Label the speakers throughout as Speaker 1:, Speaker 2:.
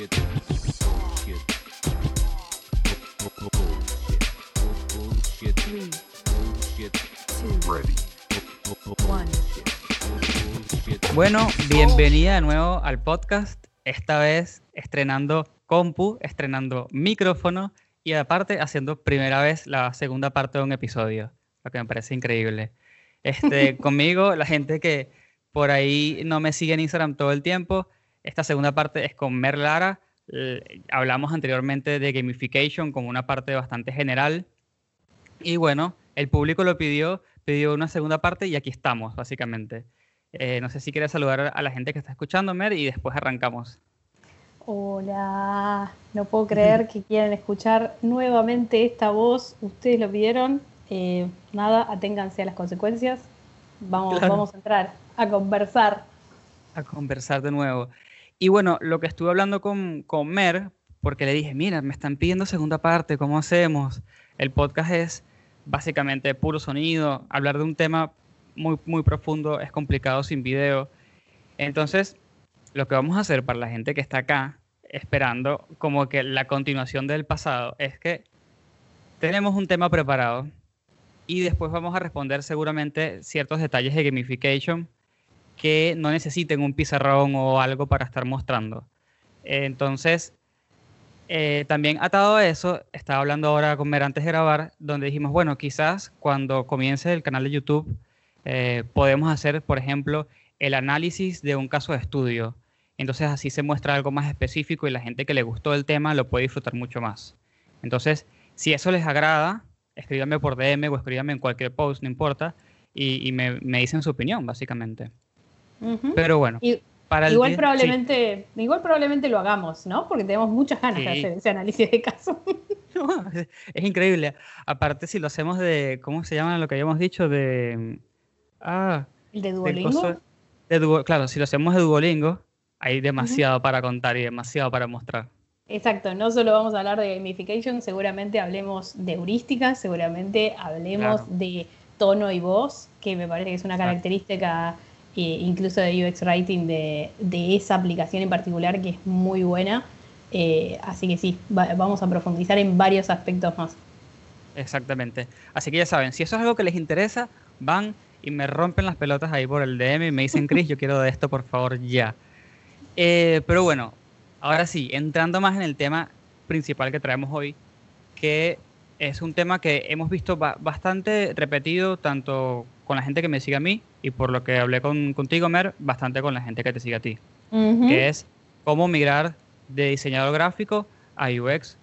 Speaker 1: Bullshit. Bullshit. Bullshit. Bullshit. Ready.
Speaker 2: Bueno, bienvenida de nuevo al podcast. Esta vez estrenando compu, estrenando micrófono y aparte haciendo primera vez la segunda parte de un episodio, lo que me parece increíble. Este, conmigo, la gente que por ahí no me sigue en Instagram todo el tiempo, esta segunda parte es con Mer Lara. Eh, hablamos anteriormente de gamification como una parte bastante general. Y bueno, el público lo pidió, pidió una segunda parte y aquí estamos, básicamente. Eh, no sé si quieres saludar a la gente que está escuchando, Mer, y después arrancamos.
Speaker 3: Hola, no puedo creer que quieran escuchar nuevamente esta voz. Ustedes lo pidieron. Eh, nada, aténganse a las consecuencias. Vamos,
Speaker 2: Claro.
Speaker 3: vamos a entrar a conversar.
Speaker 2: a conversar de nuevo. Y bueno, lo que estuve hablando con, con Mer, porque le dije, mira, me están pidiendo segunda parte, ¿cómo hacemos? El podcast es básicamente puro sonido, hablar de un tema muy, muy profundo es complicado sin video. Entonces, lo que vamos a hacer para la gente que está acá, esperando como que la continuación del pasado, es que tenemos un tema preparado y después vamos a responder seguramente ciertos detalles de gamification que no necesiten un pizarrón o algo para estar mostrando. Eh, Entonces, eh, también atado a eso, estaba hablando ahora con Mer antes de grabar, donde dijimos, bueno, quizás cuando comience el canal de YouTube, eh, podemos hacer, por ejemplo, el análisis de un caso de estudio. Entonces así se muestra algo más específico y la gente que le gustó el tema lo puede disfrutar mucho más. Entonces, si eso les agrada, escríbanme por DM o escríbanme en cualquier post, no importa, y, me, me dicen su opinión, básicamente. Pero bueno,
Speaker 3: Y-
Speaker 2: para el
Speaker 3: igual, probablemente, igual probablemente lo hagamos, ¿no? Porque tenemos muchas ganas de hacer ese análisis de caso.
Speaker 2: No, es- es increíble. Aparte, si lo hacemos de, ¿cómo se llama lo que habíamos dicho? De, ah,
Speaker 3: El de
Speaker 2: de
Speaker 3: Duolingo.
Speaker 2: de claro, si lo hacemos de Duolingo, hay demasiado para contar y demasiado para mostrar.
Speaker 3: Exacto, no solo vamos a hablar de gamification, seguramente hablemos de heurísticas, seguramente hablemos
Speaker 2: Claro.
Speaker 3: de tono y voz, que me parece que es una
Speaker 2: Exacto.
Speaker 3: característica incluso de UX Writing de, esa aplicación en particular que es muy buena. Eh, así que sí, va- vamos a profundizar en varios aspectos más.
Speaker 2: Exactamente. Así que ya saben, si eso es algo que les interesa, van y me rompen las pelotas ahí por el DM y me dicen, Chris, yo quiero de esto, por favor, ya. Eh, pero bueno, ahora sí, entrando más en el tema principal que traemos hoy, que es un tema que hemos visto ba- bastante repetido, tanto con la gente que me sigue a mí y por lo que hablé con, contigo, Mer, bastante con la gente que te sigue a ti, que es cómo migrar de diseñador gráfico a UX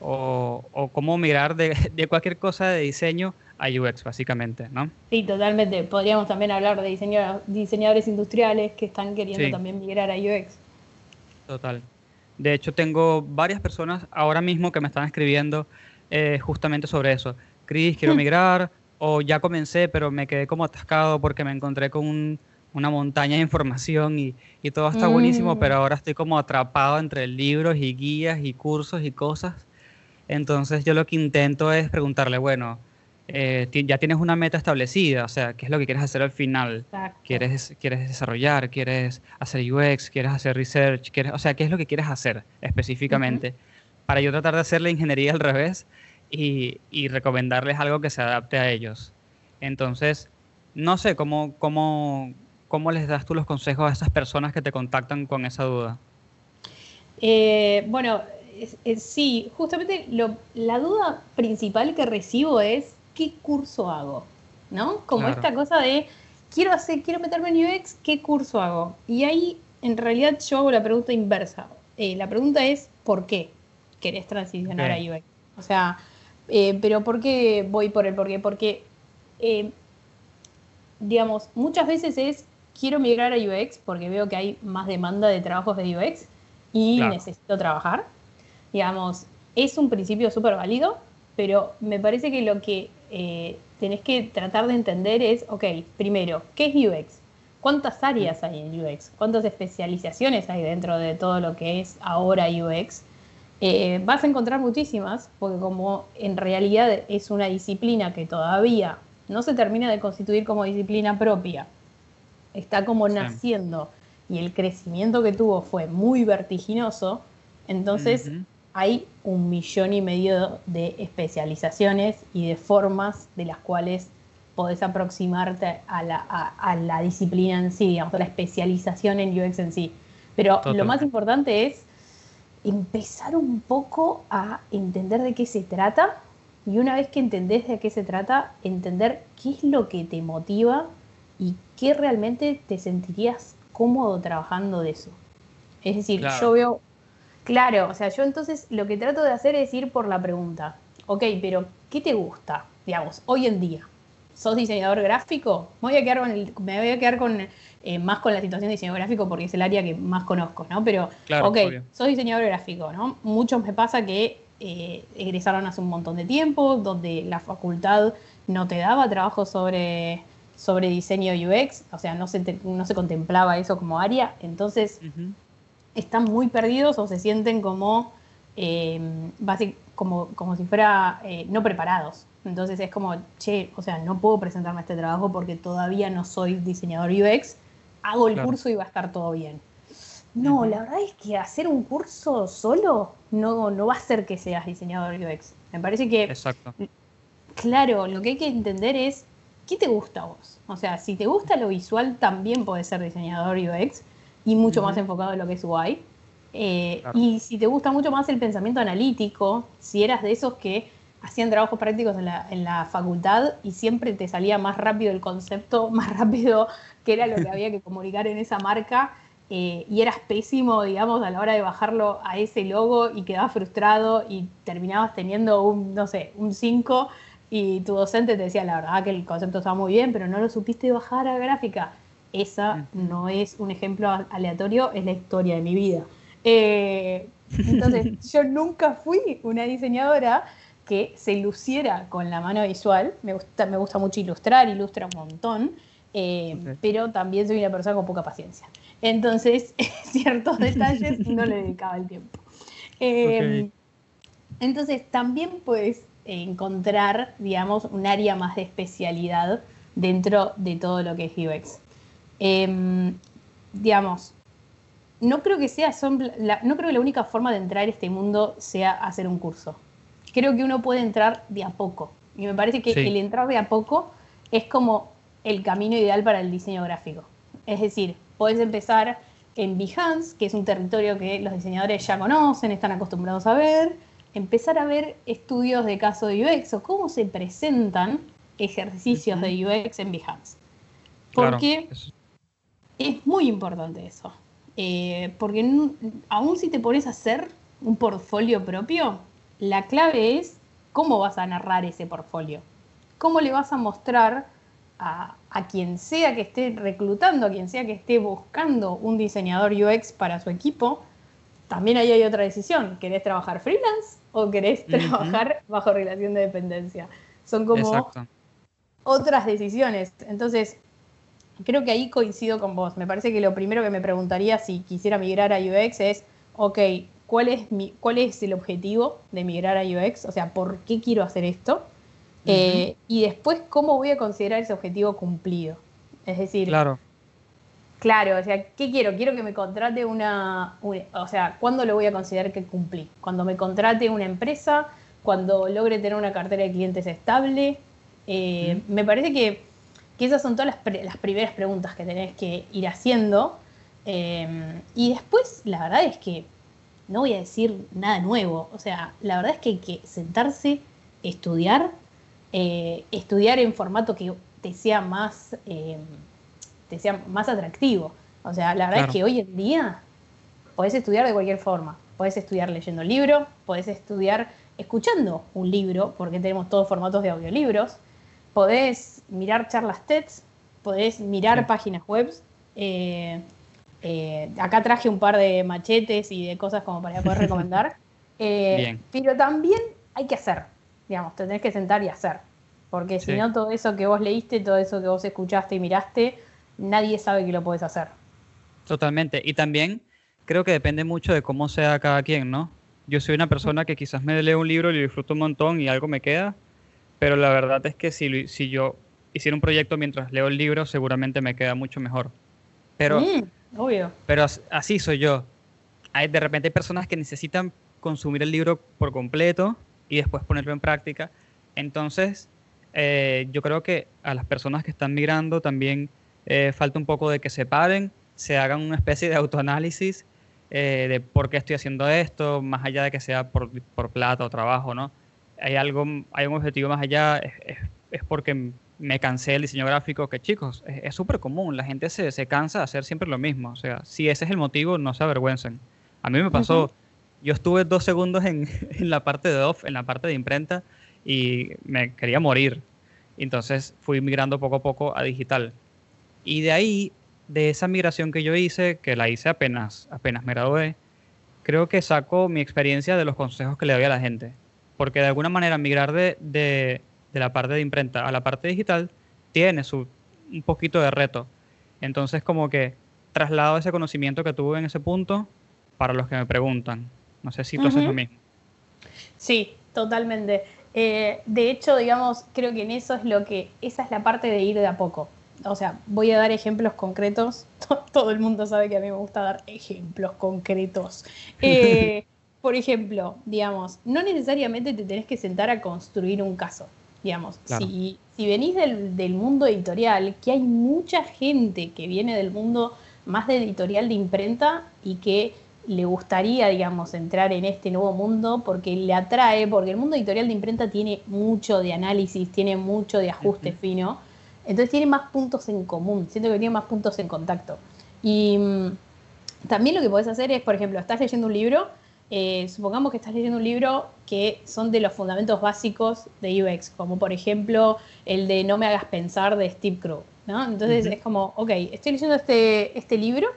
Speaker 2: o, o cómo migrar de, de cualquier cosa de diseño a UX, básicamente, ¿no?
Speaker 3: Sí, totalmente. Podríamos también hablar de diseño- diseñadores industriales que están queriendo
Speaker 2: Sí.
Speaker 3: también migrar a UX.
Speaker 2: Total. De hecho, tengo varias personas ahora mismo que me están escribiendo eh, justamente sobre eso. Cris, quiero migrar, o ya comencé, pero me quedé como atascado porque me encontré con un- una montaña de información y, y todo está buenísimo,
Speaker 3: Mm.
Speaker 2: pero ahora estoy como atrapado entre libros y guías y cursos y cosas. Entonces yo lo que intento es preguntarle, bueno, eh, ya tienes una meta establecida, o sea, ¿qué es lo que quieres hacer al final?
Speaker 3: Exacto.
Speaker 2: ¿Quieres, quieres desarrollar? ¿Quieres hacer UX? ¿Quieres hacer research? ¿Quieres, o sea, ¿qué es lo que quieres hacer específicamente? Para yo tratar de hacer la ingeniería al revés y, y recomendarles algo que se adapte a ellos. Entonces, no sé, ¿cómo, cómo, ¿cómo les das tú los consejos a esas personas que te contactan con esa duda?
Speaker 3: Eh, bueno, es- es- sí, justamente lo- la duda principal que recibo es ¿qué curso hago? ¿No? Como
Speaker 2: Claro.
Speaker 3: esta cosa de quiero hacer, quiero meterme en UX, ¿qué curso hago? Y ahí en realidad yo hago la pregunta inversa. Eh, la pregunta es ¿por qué querés transicionar a UX? O sea, eh, pero ¿por qué voy por el por qué? Porque, eh, digamos, muchas veces es quiero migrar a UX porque veo que hay más demanda de trabajos de UX y
Speaker 2: Claro.
Speaker 3: necesito trabajar. Digamos, es un principio súper válido, pero me parece que lo que eh, tenés que tratar de entender es, ok, primero, ¿qué es UX? ¿Cuántas áreas hay en UX? ¿Cuántas especializaciones hay dentro de todo lo que es ahora UX? Eh, vas a encontrar muchísimas, porque como en realidad es una disciplina que todavía no se termina de constituir como disciplina propia, está como
Speaker 2: Sí.
Speaker 3: naciendo y el crecimiento que tuvo fue muy vertiginoso, entonces hay un millón y medio de especializaciones y de formas de las cuales podés aproximarte a la, a- a la disciplina en sí, digamos, a la especialización en UX en sí. Pero lo más importante es empezar un poco a entender de qué se trata y una vez que entendés de qué se trata, entender qué es lo que te motiva y qué realmente te sentirías cómodo trabajando de eso. Es decir,
Speaker 2: Claro.
Speaker 3: yo veo, claro, o sea, yo entonces lo que trato de hacer es ir por la pregunta, ok, pero ¿qué te gusta? Digamos, hoy en día, ¿sos diseñador gráfico? Me voy a quedar con, el- me voy a quedar con eh, más con la situación de diseño gráfico porque es el área que más conozco, ¿no? Pero,
Speaker 2: Claro,
Speaker 3: ok,
Speaker 2: obvio.
Speaker 3: sos diseñador gráfico, ¿no? Muchos me pasa que eh, egresaron hace un montón de tiempo, donde la facultad no te daba trabajo sobre, sobre diseño UX, o sea, no se, te- no se contemplaba eso como área, entonces están muy perdidos o se sienten como, eh, como, como si fuera eh, no preparados. Entonces es como, che, o sea, no puedo presentarme a este trabajo porque todavía no soy diseñador UX, hago el
Speaker 2: Claro.
Speaker 3: curso y va a estar todo bien. No, la verdad es que hacer un curso solo no, no va a hacer que seas diseñador UX. Me parece que
Speaker 2: Exacto.
Speaker 3: Claro, lo que hay que entender es qué te gusta a vos. O sea, si te gusta lo visual, también podés ser diseñador UX y mucho más enfocado en lo que es UI. Eh,
Speaker 2: Claro.
Speaker 3: Y si te gusta mucho más el pensamiento analítico, si eras de esos que hacían trabajos prácticos en la, en la facultad y siempre te salía más rápido el concepto, más rápido que era lo que había que comunicar en esa marca, eh, y eras pésimo, digamos, a la hora de bajarlo a ese logo y quedabas frustrado y terminabas teniendo un, no sé, un 5 y tu docente te decía, la verdad que el concepto estaba muy bien, pero no lo supiste bajar a gráfica. Esa
Speaker 2: Ujú.
Speaker 3: no es un ejemplo aleatorio, es la historia de mi vida. Eh, entonces, yo nunca fui una diseñadora que se luciera con la mano visual. Me gusta, me gusta mucho ilustrar, ilustra un montón, eh, pero también soy una persona con poca paciencia. Entonces, ciertos detalles no le dedicaba el tiempo. Eh. Entonces, también puedes encontrar, digamos, un área más de especialidad dentro de todo lo que es UX. Em, digamos, no creo que sea, son- la- no creo que la única forma de entrar a este mundo sea hacer un curso. Creo que uno puede entrar de a poco. Y me parece que
Speaker 2: Sí.
Speaker 3: el entrar de a poco es como el camino ideal para el diseño gráfico. Es decir, podés empezar en Behance, que es un territorio que los diseñadores ya conocen, están acostumbrados a ver, empezar a ver estudios de caso de UX o cómo se presentan ejercicios de UX en Behance. Porque es muy importante eso. Eh, porque aún si te pones a hacer un portfolio propio, la clave es cómo vas a narrar ese portfolio. Cómo le vas a mostrar a, a quien sea que esté reclutando, a quien sea que esté buscando un diseñador UX para su equipo. También ahí hay otra decisión. ¿Querés trabajar freelance o querés trabajar bajo relación de dependencia? Son como
Speaker 2: Exacto.
Speaker 3: otras decisiones. Entonces, creo que ahí coincido con vos. Me parece que lo primero que me preguntaría si quisiera migrar a UX es, ok, ¿cuál es, mi, cuál es el objetivo de migrar a UX? O sea, ¿por qué quiero hacer esto? Eh, y después, ¿cómo voy a considerar ese objetivo cumplido? Es decir,
Speaker 2: Claro.
Speaker 3: Claro, o sea, ¿qué quiero? Quiero que me contrate una, una- o sea, ¿cuándo lo voy a considerar que cumplí? Cuando me contrate una empresa, cuando logre tener una cartera de clientes estable. Eh, Me parece que, que esas son todas las primeras preguntas que tenés que ir haciendo. Eh, y después, la verdad es que no voy a decir nada nuevo. O sea, la verdad es que hay que sentarse, estudiar, eh, estudiar en formato que te sea más, eh, te sea más atractivo. O sea, la verdad
Speaker 2: Claro.
Speaker 3: es que hoy en día podés estudiar de cualquier forma. Podés estudiar leyendo el libro, podés estudiar escuchando un libro, porque tenemos todos formatos de audiolibros. Podés mirar charlas TEDs, podés mirar
Speaker 2: Sí.
Speaker 3: páginas web Eh, eh, acá traje un par de machetes y de cosas como para poder recomendar. Eh,
Speaker 2: Bien.
Speaker 3: Pero también hay que hacer, digamos, te tenés que sentar y hacer. Porque si no, todo eso que vos leíste, todo eso que vos escuchaste y miraste, nadie sabe que lo podés hacer.
Speaker 2: Totalmente. Y también creo que depende mucho de cómo sea cada quien, ¿no? Yo soy una persona que quizás me leo un libro y lo disfruto un montón y algo me queda, pero la verdad es que si, si yo hiciera un proyecto mientras leo el libro, seguramente me queda mucho mejor. Pero,
Speaker 3: Mm, obvio.
Speaker 2: pero as- así soy yo. Hay, de repente hay personas que necesitan consumir el libro por completo y después ponerlo en práctica. Entonces, eh, yo creo que a las personas que están migrando también eh, falta un poco de que se paren, se hagan una especie de autoanálisis eh, de por qué estoy haciendo esto, más allá de que sea por, por plata o trabajo, ¿no? Hay algo, hay un objetivo más allá, es porque me cansé del diseño gráfico, que chicos, es súper común, la gente se, se cansa de hacer siempre lo mismo, o sea, si ese es el motivo, no se avergüencen. A mí me pasó,
Speaker 3: Ujú.
Speaker 2: yo estuve dos segundos en, en la parte de off, en la parte de imprenta, y me quería morir. Entonces fui migrando poco a poco a digital. Y de ahí, de esa migración que yo hice, que la hice apenas, apenas me gradué, creo que saco mi experiencia de los consejos que le doy a la gente. Porque de alguna manera migrar de, de- de la parte de imprenta a la parte digital tiene su, un poquito de reto. Entonces como que traslado ese conocimiento que tuve en ese punto para los que me preguntan. No sé si tú haces lo mismo.
Speaker 3: Sí, totalmente. Eh, de hecho, digamos, creo que en eso es lo que, esa es la parte de ir de a poco. O sea, voy a dar ejemplos concretos. Todo el mundo sabe que a mí me gusta dar ejemplos concretos. Eh, por ejemplo, digamos, no necesariamente te tenés que sentar a construir un caso. Digamos,
Speaker 2: Claro.
Speaker 3: si, si venís del, del mundo editorial, que hay mucha gente que viene del mundo más de editorial de imprenta y que le gustaría, digamos, entrar en este nuevo mundo porque le atrae, porque el mundo editorial de imprenta tiene mucho de análisis, tiene mucho de ajuste fino, entonces tiene más puntos en común, siento que tiene más puntos en contacto. Y mm, también lo que podés hacer es, por ejemplo, estás leyendo un libro, eh, supongamos que estás leyendo un libro que son de los fundamentos básicos de UX, como por ejemplo el de No me hagas pensar de Steve Crow, ¿no? Entonces es como, ok, estoy leyendo este, este libro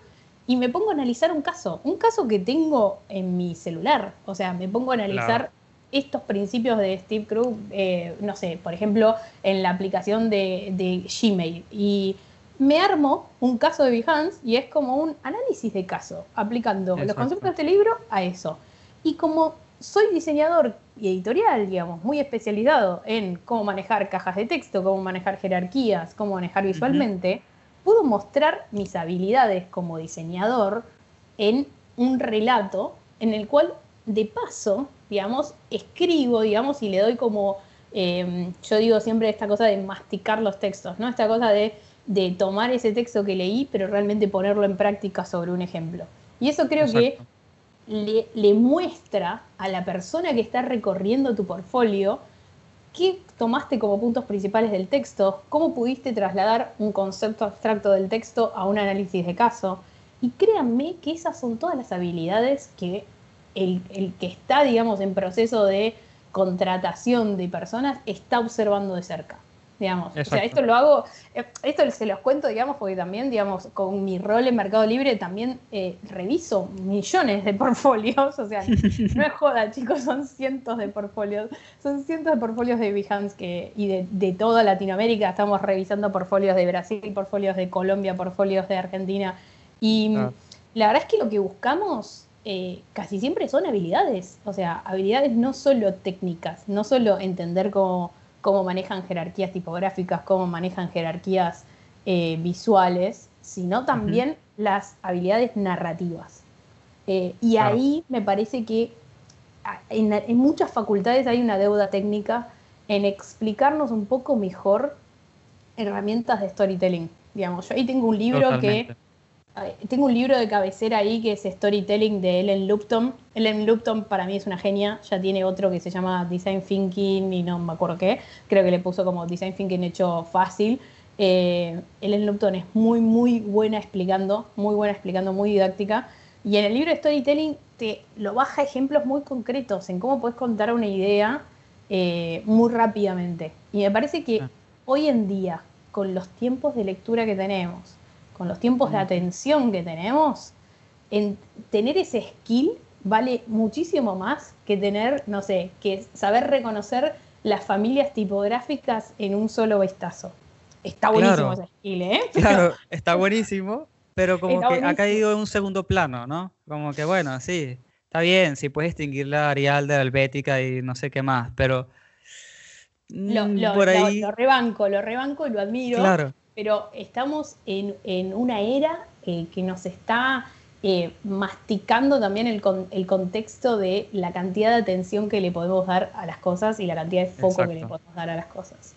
Speaker 3: y me pongo a analizar un caso, un caso que tengo en mi celular, o sea, me pongo a analizar
Speaker 2: Claro.
Speaker 3: estos principios de Steve Krug, eh, no sé, por ejemplo, en la aplicación de, de Gmail. Y me armo un caso de Behance y es como un análisis de caso, aplicando los conceptos de este libro a eso. Y como soy diseñador y editorial, digamos, muy especializado en cómo manejar cajas de texto, cómo manejar jerarquías, cómo manejar visualmente, puedo mostrar mis habilidades como diseñador en un relato en el cual de paso, digamos, escribo, digamos, y le doy como, eh, yo digo siempre esta cosa de masticar los textos, ¿no? Esta cosa de, de tomar ese texto que leí, pero realmente ponerlo en práctica sobre un ejemplo. Y eso creo que le, le muestra a la persona que está recorriendo tu portfolio qué tomaste como puntos principales del texto, cómo pudiste trasladar un concepto abstracto del texto a un análisis de caso. Y créanme que esas son todas las habilidades que el, el que está, digamos, en proceso de contratación de personas está observando de cerca. Digamos. O sea, esto lo hago, eh, esto se los cuento, digamos, porque también, digamos, con mi rol en Mercado Libre también eh, reviso millones de portfolios. O sea, no es joda, chicos, son cientos de portfolios. Son cientos de portfolios de Behance que, y de, de toda Latinoamérica. Estamos revisando portfolios de Brasil, portfolios de Colombia, portfolios de Argentina. Y
Speaker 2: Claro.
Speaker 3: la verdad es que lo que buscamos eh, casi siempre son habilidades. O sea, habilidades no solo técnicas, no solo entender cómo, cómo manejan jerarquías tipográficas, cómo manejan jerarquías eh, visuales, sino también las habilidades narrativas. Eh, y
Speaker 2: Claro.
Speaker 3: ahí me parece que a- en, en muchas facultades hay una deuda técnica en explicarnos un poco mejor herramientas de storytelling. Digamos, yo ahí tengo un libro
Speaker 2: Totalmente.
Speaker 3: que tengo un libro de cabecera ahí que es Storytelling de Ellen Lupton. Ellen Lupton para mí es una genia, ya tiene otro que se llama Design Thinking y no me acuerdo qué, creo que le puso como Design Thinking hecho fácil. Eh, Ellen Lupton es muy, muy buena explicando, muy buena explicando, muy didáctica. Y en el libro de Storytelling te lo baja ejemplos muy concretos en cómo puedes contar una idea eh, muy rápidamente. Y me parece que
Speaker 2: Ah.
Speaker 3: hoy en día, con los tiempos de lectura que tenemos, con los tiempos de atención que tenemos, en tener ese skill vale muchísimo más que tener, no sé, que saber reconocer las familias tipográficas en un solo vistazo. Está buenísimo
Speaker 2: Claro.
Speaker 3: ese skill, ¿eh?
Speaker 2: Claro, está buenísimo, pero como que ha
Speaker 3: buenísimo.
Speaker 2: caído en un segundo plano, ¿no? Como que bueno, sí, está bien, sí puedes distinguir la Arial de la Helvética y no sé qué más, pero
Speaker 3: Lo,
Speaker 2: mm,
Speaker 3: lo-
Speaker 2: por
Speaker 3: lo-
Speaker 2: ahí,
Speaker 3: lo rebanco, lo rebanco y lo admiro.
Speaker 2: claro,
Speaker 3: pero estamos en, en una era eh, que nos está eh, masticando también el, con- el contexto de la cantidad de atención que le podemos dar a las cosas y la cantidad de foco que le podemos dar a las cosas.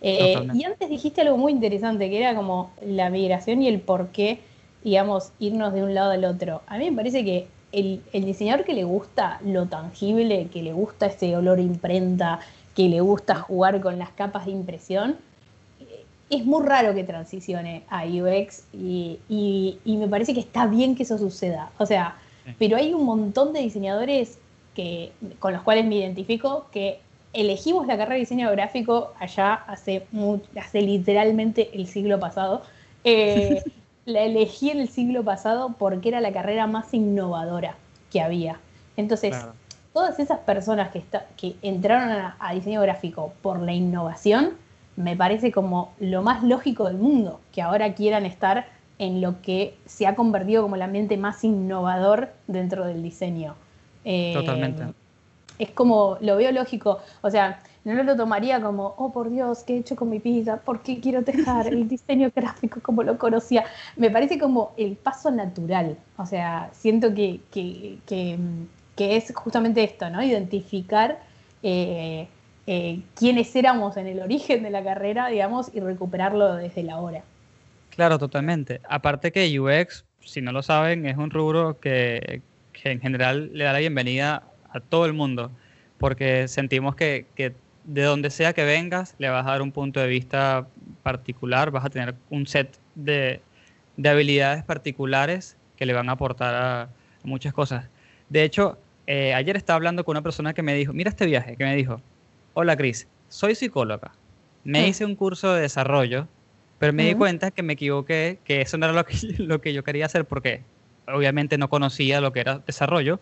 Speaker 3: Eh, y antes dijiste algo muy interesante, que era como la migración y el por qué, digamos, irnos de un lado al otro. A mí me parece que el, el diseñador que le gusta lo tangible, que le gusta ese olor imprenta, que le gusta jugar con las capas de impresión, es muy raro que transicione a UX y, y- y me parece que está bien que eso suceda. O sea,
Speaker 2: Sí.
Speaker 3: pero hay un montón de diseñadores que, con los cuales me identifico que elegimos la carrera de diseño gráfico allá hace, hace literalmente el siglo pasado. Eh, la elegí en el siglo pasado porque era la carrera más innovadora que había. Entonces,
Speaker 2: claro,
Speaker 3: todas esas personas que, está- que entraron a, a diseño gráfico por la innovación, me parece como lo más lógico del mundo, que ahora quieran estar en lo que se ha convertido como el ambiente más innovador dentro del diseño. Eh,
Speaker 2: Totalmente.
Speaker 3: Es como, lo veo lógico, o sea, no lo tomaría como, oh por Dios, ¿qué he hecho con mi vida? ¿Por qué quiero dejar el diseño gráfico como lo conocía? Me parece como el paso natural, o sea, siento que, que, que, que es justamente esto, ¿no? Identificar eh, eh, quiénes éramos en el origen de la carrera, digamos, y recuperarlo desde la hora.
Speaker 2: claro, totalmente. Aparte que UX, si no lo saben, es un rubro que, que en general le da la bienvenida a todo el mundo, porque sentimos que, que de donde sea que vengas, le vas a dar un punto de vista particular, vas a tener un set de, de habilidades particulares que le van a aportar a muchas cosas. De hecho, eh, ayer estaba hablando con una persona que me dijo, mira este viaje, que me dijo, hola Cris, soy psicóloga, me
Speaker 3: Mm.
Speaker 2: hice un curso de desarrollo, pero me di cuenta que me equivoqué, que eso no era lo que, lo que yo quería hacer porque obviamente no conocía lo que era desarrollo.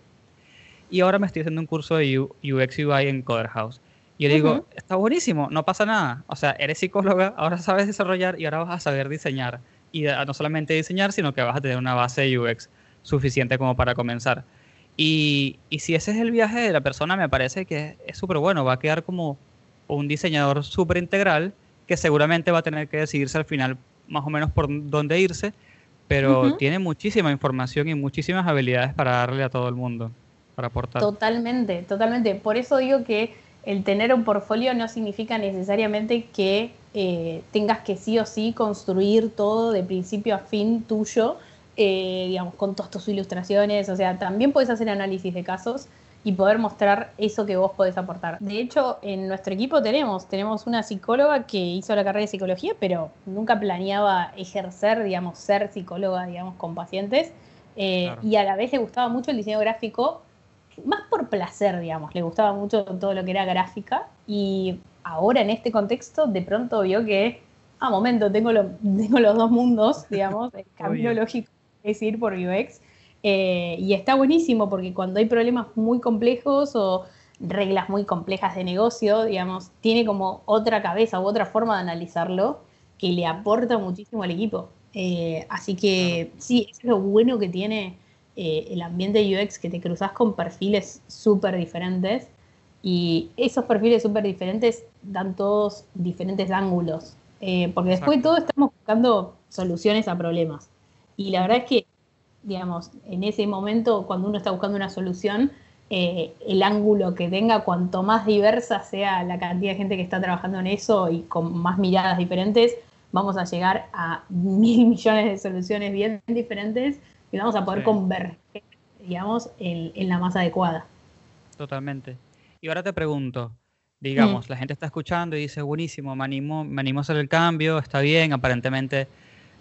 Speaker 2: Y ahora me estoy haciendo un curso de UX UI en Coder House. Y yo le digo, está buenísimo, no pasa nada. O sea, eres psicóloga, ahora sabes desarrollar y ahora vas a saber diseñar. Y no solamente diseñar, sino que vas a tener una base de UX suficiente como para comenzar. Y, y si ese es el viaje de la persona, me parece que es súper bueno. Va a quedar como un diseñador súper integral que seguramente va a tener que decidirse al final más o menos por dónde irse, pero
Speaker 3: Ujú.
Speaker 2: tiene muchísima información y muchísimas habilidades para darle a todo el mundo, para aportar.
Speaker 3: Totalmente, totalmente. Por eso digo que el tener un portfolio no significa necesariamente que eh, tengas que sí o sí construir todo de principio a fin tuyo, eh, digamos, con todas tus ilustraciones. O sea, también puedes hacer análisis de casos y poder mostrar eso que vos podés aportar. De hecho, en nuestro equipo tenemos, tenemos una psicóloga que hizo la carrera de psicología, pero nunca planeaba ejercer, digamos, ser psicóloga, digamos, con pacientes. Eh,
Speaker 2: Claro.
Speaker 3: Y a la vez le gustaba mucho el diseño gráfico, más por placer, digamos, le gustaba mucho todo lo que era gráfica y ahora en este contexto de pronto vio que, ah, momento, tengo, lo- tengo los dos mundos, digamos, el camino
Speaker 2: Obvio.
Speaker 3: lógico es ir por UX eh, y está buenísimo porque cuando hay problemas muy complejos o reglas muy complejas de negocio, digamos, tiene como otra cabeza u otra forma de analizarlo que le aporta muchísimo al equipo. Eh, así que sí, es lo bueno que tiene eh, el ambiente UX, que te cruzas con perfiles súper diferentes y esos perfiles súper diferentes dan todos diferentes ángulos, Eh, porque después de todo estamos buscando soluciones a problemas. Y la verdad es que, digamos, en ese momento, cuando uno está buscando una solución, eh, el ángulo que tenga, cuanto más diversa sea la cantidad de gente que está trabajando en eso y con más miradas diferentes, vamos a llegar a mil millones de soluciones bien diferentes y vamos a poder
Speaker 2: Sí.
Speaker 3: converger, digamos, en, en la más adecuada.
Speaker 2: Totalmente. Y ahora te pregunto, digamos,
Speaker 3: Mm.
Speaker 2: la gente está escuchando y dice, buenísimo, me animo, me animo a hacer el cambio, está bien, aparentemente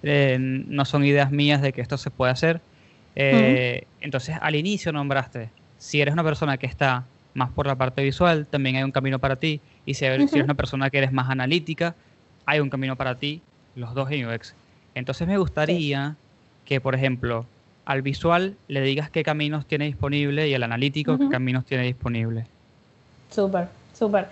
Speaker 2: eh, no son ideas mías de que esto se puede hacer. Eh, Entonces, al inicio nombraste, si eres una persona que está más por la parte visual, también hay un camino para ti. Y si eres, si eres
Speaker 3: Ujú.
Speaker 2: una persona que eres más analítica, hay un camino para ti, los dos en UX. Entonces me gustaría que, por ejemplo, al visual le digas qué caminos tiene disponible y al analítico qué caminos tiene disponible.
Speaker 3: Súper, súper.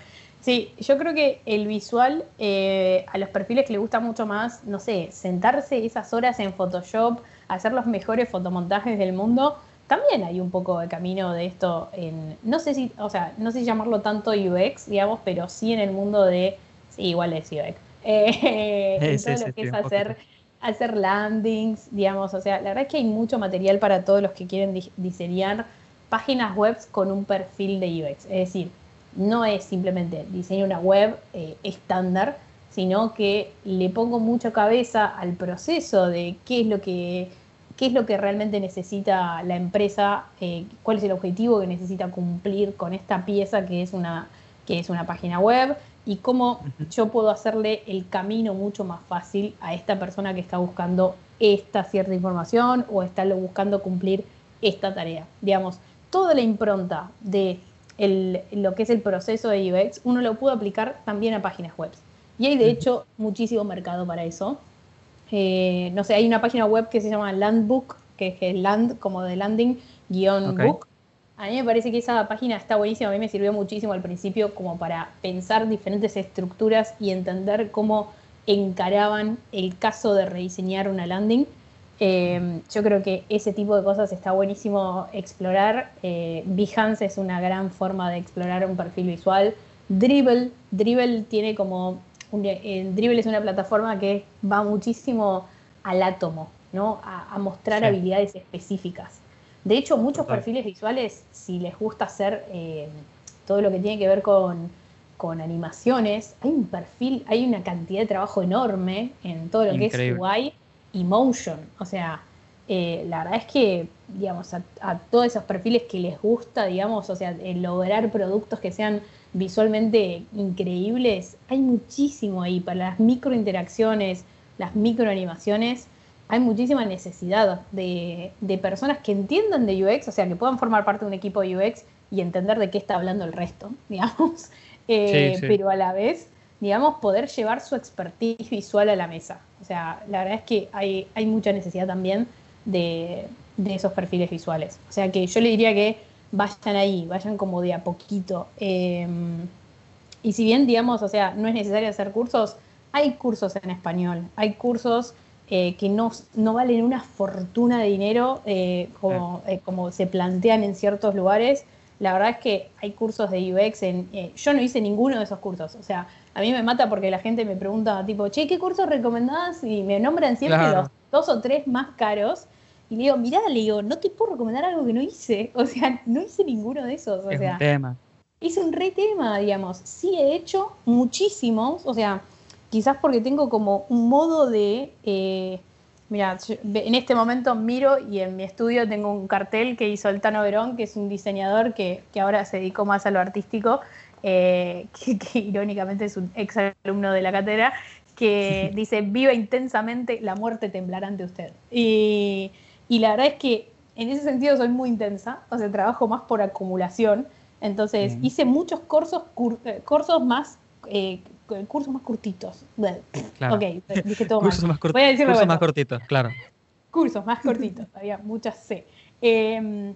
Speaker 3: Sí, yo creo que el visual eh, a los perfiles que les gusta mucho más, no sé, sentarse esas horas en Photoshop, hacer los mejores fotomontajes del mundo, también hay un poco de camino de esto en, no sé si, o sea, no sé si llamarlo tanto UX, digamos, pero sí en el mundo de, sí, igual es UX, eh, en todo lo que es hacer, hacer landings, digamos, o sea, la verdad es que hay mucho material para todos los que quieren di- diseñar páginas web con un perfil de UX, es decir, no es simplemente diseño una web eh, estándar, sino que le pongo mucha cabeza al proceso de qué es lo que, qué es lo que realmente necesita la empresa, eh, cuál es el objetivo que necesita cumplir con esta pieza que es una, que es una página web y cómo yo puedo hacerle el camino mucho más fácil a esta persona que está buscando esta cierta información o está buscando cumplir esta tarea. Digamos, toda la impronta de el- lo que es el proceso de UX, uno lo puede aplicar también a páginas web. Y hay de hecho muchísimo mercado para eso. Eh, no sé, hay una página web que se llama Landbook, que es land como de landing, guion
Speaker 2: Ok.
Speaker 3: book. A mí me parece que esa página está buenísima, a mí me sirvió muchísimo al principio como para pensar diferentes estructuras y entender cómo encaraban el caso de rediseñar una landing. Eh, yo creo que ese tipo de cosas está buenísimo explorar. Eh, Behance es una gran forma de explorar un perfil visual. Dribble, Dribble tiene como un- eh, Dribble es una plataforma que va muchísimo al átomo, ¿no? A, a mostrar
Speaker 2: Sí.
Speaker 3: habilidades específicas. De hecho, muchos
Speaker 2: Total.
Speaker 3: perfiles visuales, si les gusta hacer eh, todo lo que tiene que ver con, con animaciones, hay un perfil, hay una cantidad de trabajo enorme en todo lo que es UI y motion. O sea, eh, la verdad es que, digamos, a, a todos esos perfiles que les gusta, digamos, o sea, el lograr productos que sean visualmente increíbles, hay muchísimo ahí para las microinteracciones, las microanimaciones. Hay muchísima necesidad de, de personas que entiendan de UX, o sea, que puedan formar parte de un equipo de UX y entender de qué está hablando el resto, digamos. Eh,
Speaker 2: Sí, sí.
Speaker 3: Pero a la vez, digamos, poder llevar su expertise visual a la mesa. O sea, la verdad es que hay, hay mucha necesidad también de, de esos perfiles visuales. O sea, que yo le diría que vayan ahí, vayan como de a poquito. Eh, y si bien, digamos, o sea, no es necesario hacer cursos, hay cursos en español, hay cursos eh, que no, no valen una fortuna de dinero eh, como, eh, como se plantean en ciertos lugares. La verdad es que hay cursos de UX en... eh, yo no hice ninguno de esos cursos. O sea, a mí me mata porque la gente me pregunta tipo, che, ¿qué cursos recomendás? Y me nombran siempre
Speaker 2: Claro.
Speaker 3: los dos o tres más caros. Y le digo, mirá, le digo, no te puedo recomendar algo que no hice. O sea, no hice ninguno de esos. O
Speaker 2: es
Speaker 3: sea,
Speaker 2: un tema.
Speaker 3: es un re tema, digamos. Sí he hecho muchísimos, o sea, quizás porque tengo como un modo de... Eh, mira, en este momento miro y en mi estudio tengo un cartel que hizo el Tano Verón, que es un diseñador que, que ahora se dedicó más a lo artístico, eh, que, que irónicamente es un ex alumno de la cátedra, que dice, viva intensamente, la muerte temblará ante usted. Y, y la verdad es que en ese sentido soy muy intensa, o sea, trabajo más por acumulación. Entonces hice muchos cursos, cur- eh, cursos más, eh, cursos más cortitos.
Speaker 2: Claro.
Speaker 3: Ok, dije todo mal.
Speaker 2: Cursos más,
Speaker 3: Voy a decirlo
Speaker 2: cursos
Speaker 3: bueno.
Speaker 2: más cortitos, claro.
Speaker 3: Cursos más cortitos, había muchas C. Eh,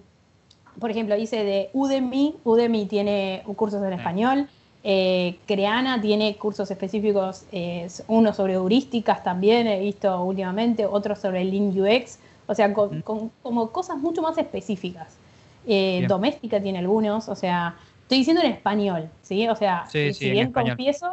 Speaker 3: por ejemplo, hice de Udemy, Udemy tiene cursos en español, eh, Creana tiene cursos específicos, eh, uno sobre heurísticas también he visto últimamente, otro sobre Lean UX, o sea, con, como cosas mucho más específicas. Eh. Doméstica tiene algunos, o sea, estoy diciendo en español, ¿sí? O sea,
Speaker 2: Sí,
Speaker 3: si
Speaker 2: sí,
Speaker 3: bien confieso,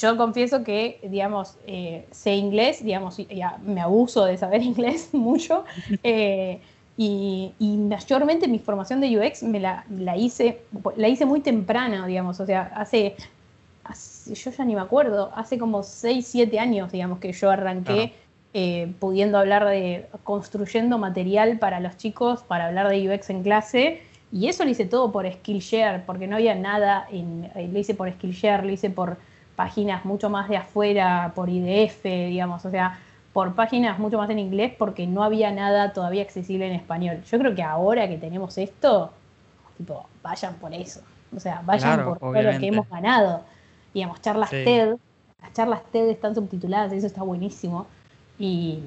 Speaker 3: yo confieso que, digamos, eh, sé inglés, digamos, ya me abuso de saber inglés mucho, eh, y, y mayormente mi formación de UX me la, la hice, la hice muy temprano, digamos, o sea, hace, hace- yo ya ni me acuerdo, hace como 6, 7 años, digamos, que yo arranqué eh, pudiendo hablar de, construyendo material para los chicos, para hablar de UX en clase, y eso lo hice todo por Skillshare, porque no había nada, en, eh, lo hice por Skillshare, lo hice por páginas mucho más de afuera, por IDF, digamos, o sea, por páginas mucho más en inglés, porque no había nada todavía accesible en español. Yo creo que ahora que tenemos esto, tipo, vayan por eso, o sea, vayan
Speaker 2: Claro,
Speaker 3: por todo lo que hemos ganado. Digamos, charlas
Speaker 2: Sí.
Speaker 3: TED, las charlas TED están subtituladas, eso está buenísimo. Y,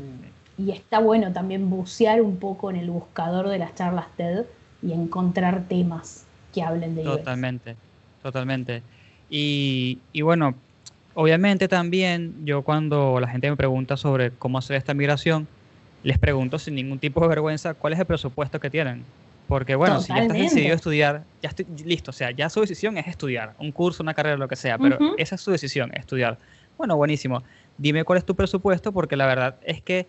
Speaker 3: y está bueno también bucear un poco en el buscador de las charlas TED y encontrar temas que hablen de.
Speaker 2: Totalmente, totalmente. Y, y bueno, obviamente también yo cuando la gente me pregunta sobre cómo hacer esta migración, les pregunto sin ningún tipo de vergüenza cuál es el presupuesto que tienen. Porque bueno, si ya estás decidido a estudiar, ya estoy listo, o sea, ya su decisión es estudiar, un curso, una carrera, lo que sea, pero esa es su decisión, estudiar. Bueno, buenísimo. Dime cuál es tu presupuesto, porque la verdad es que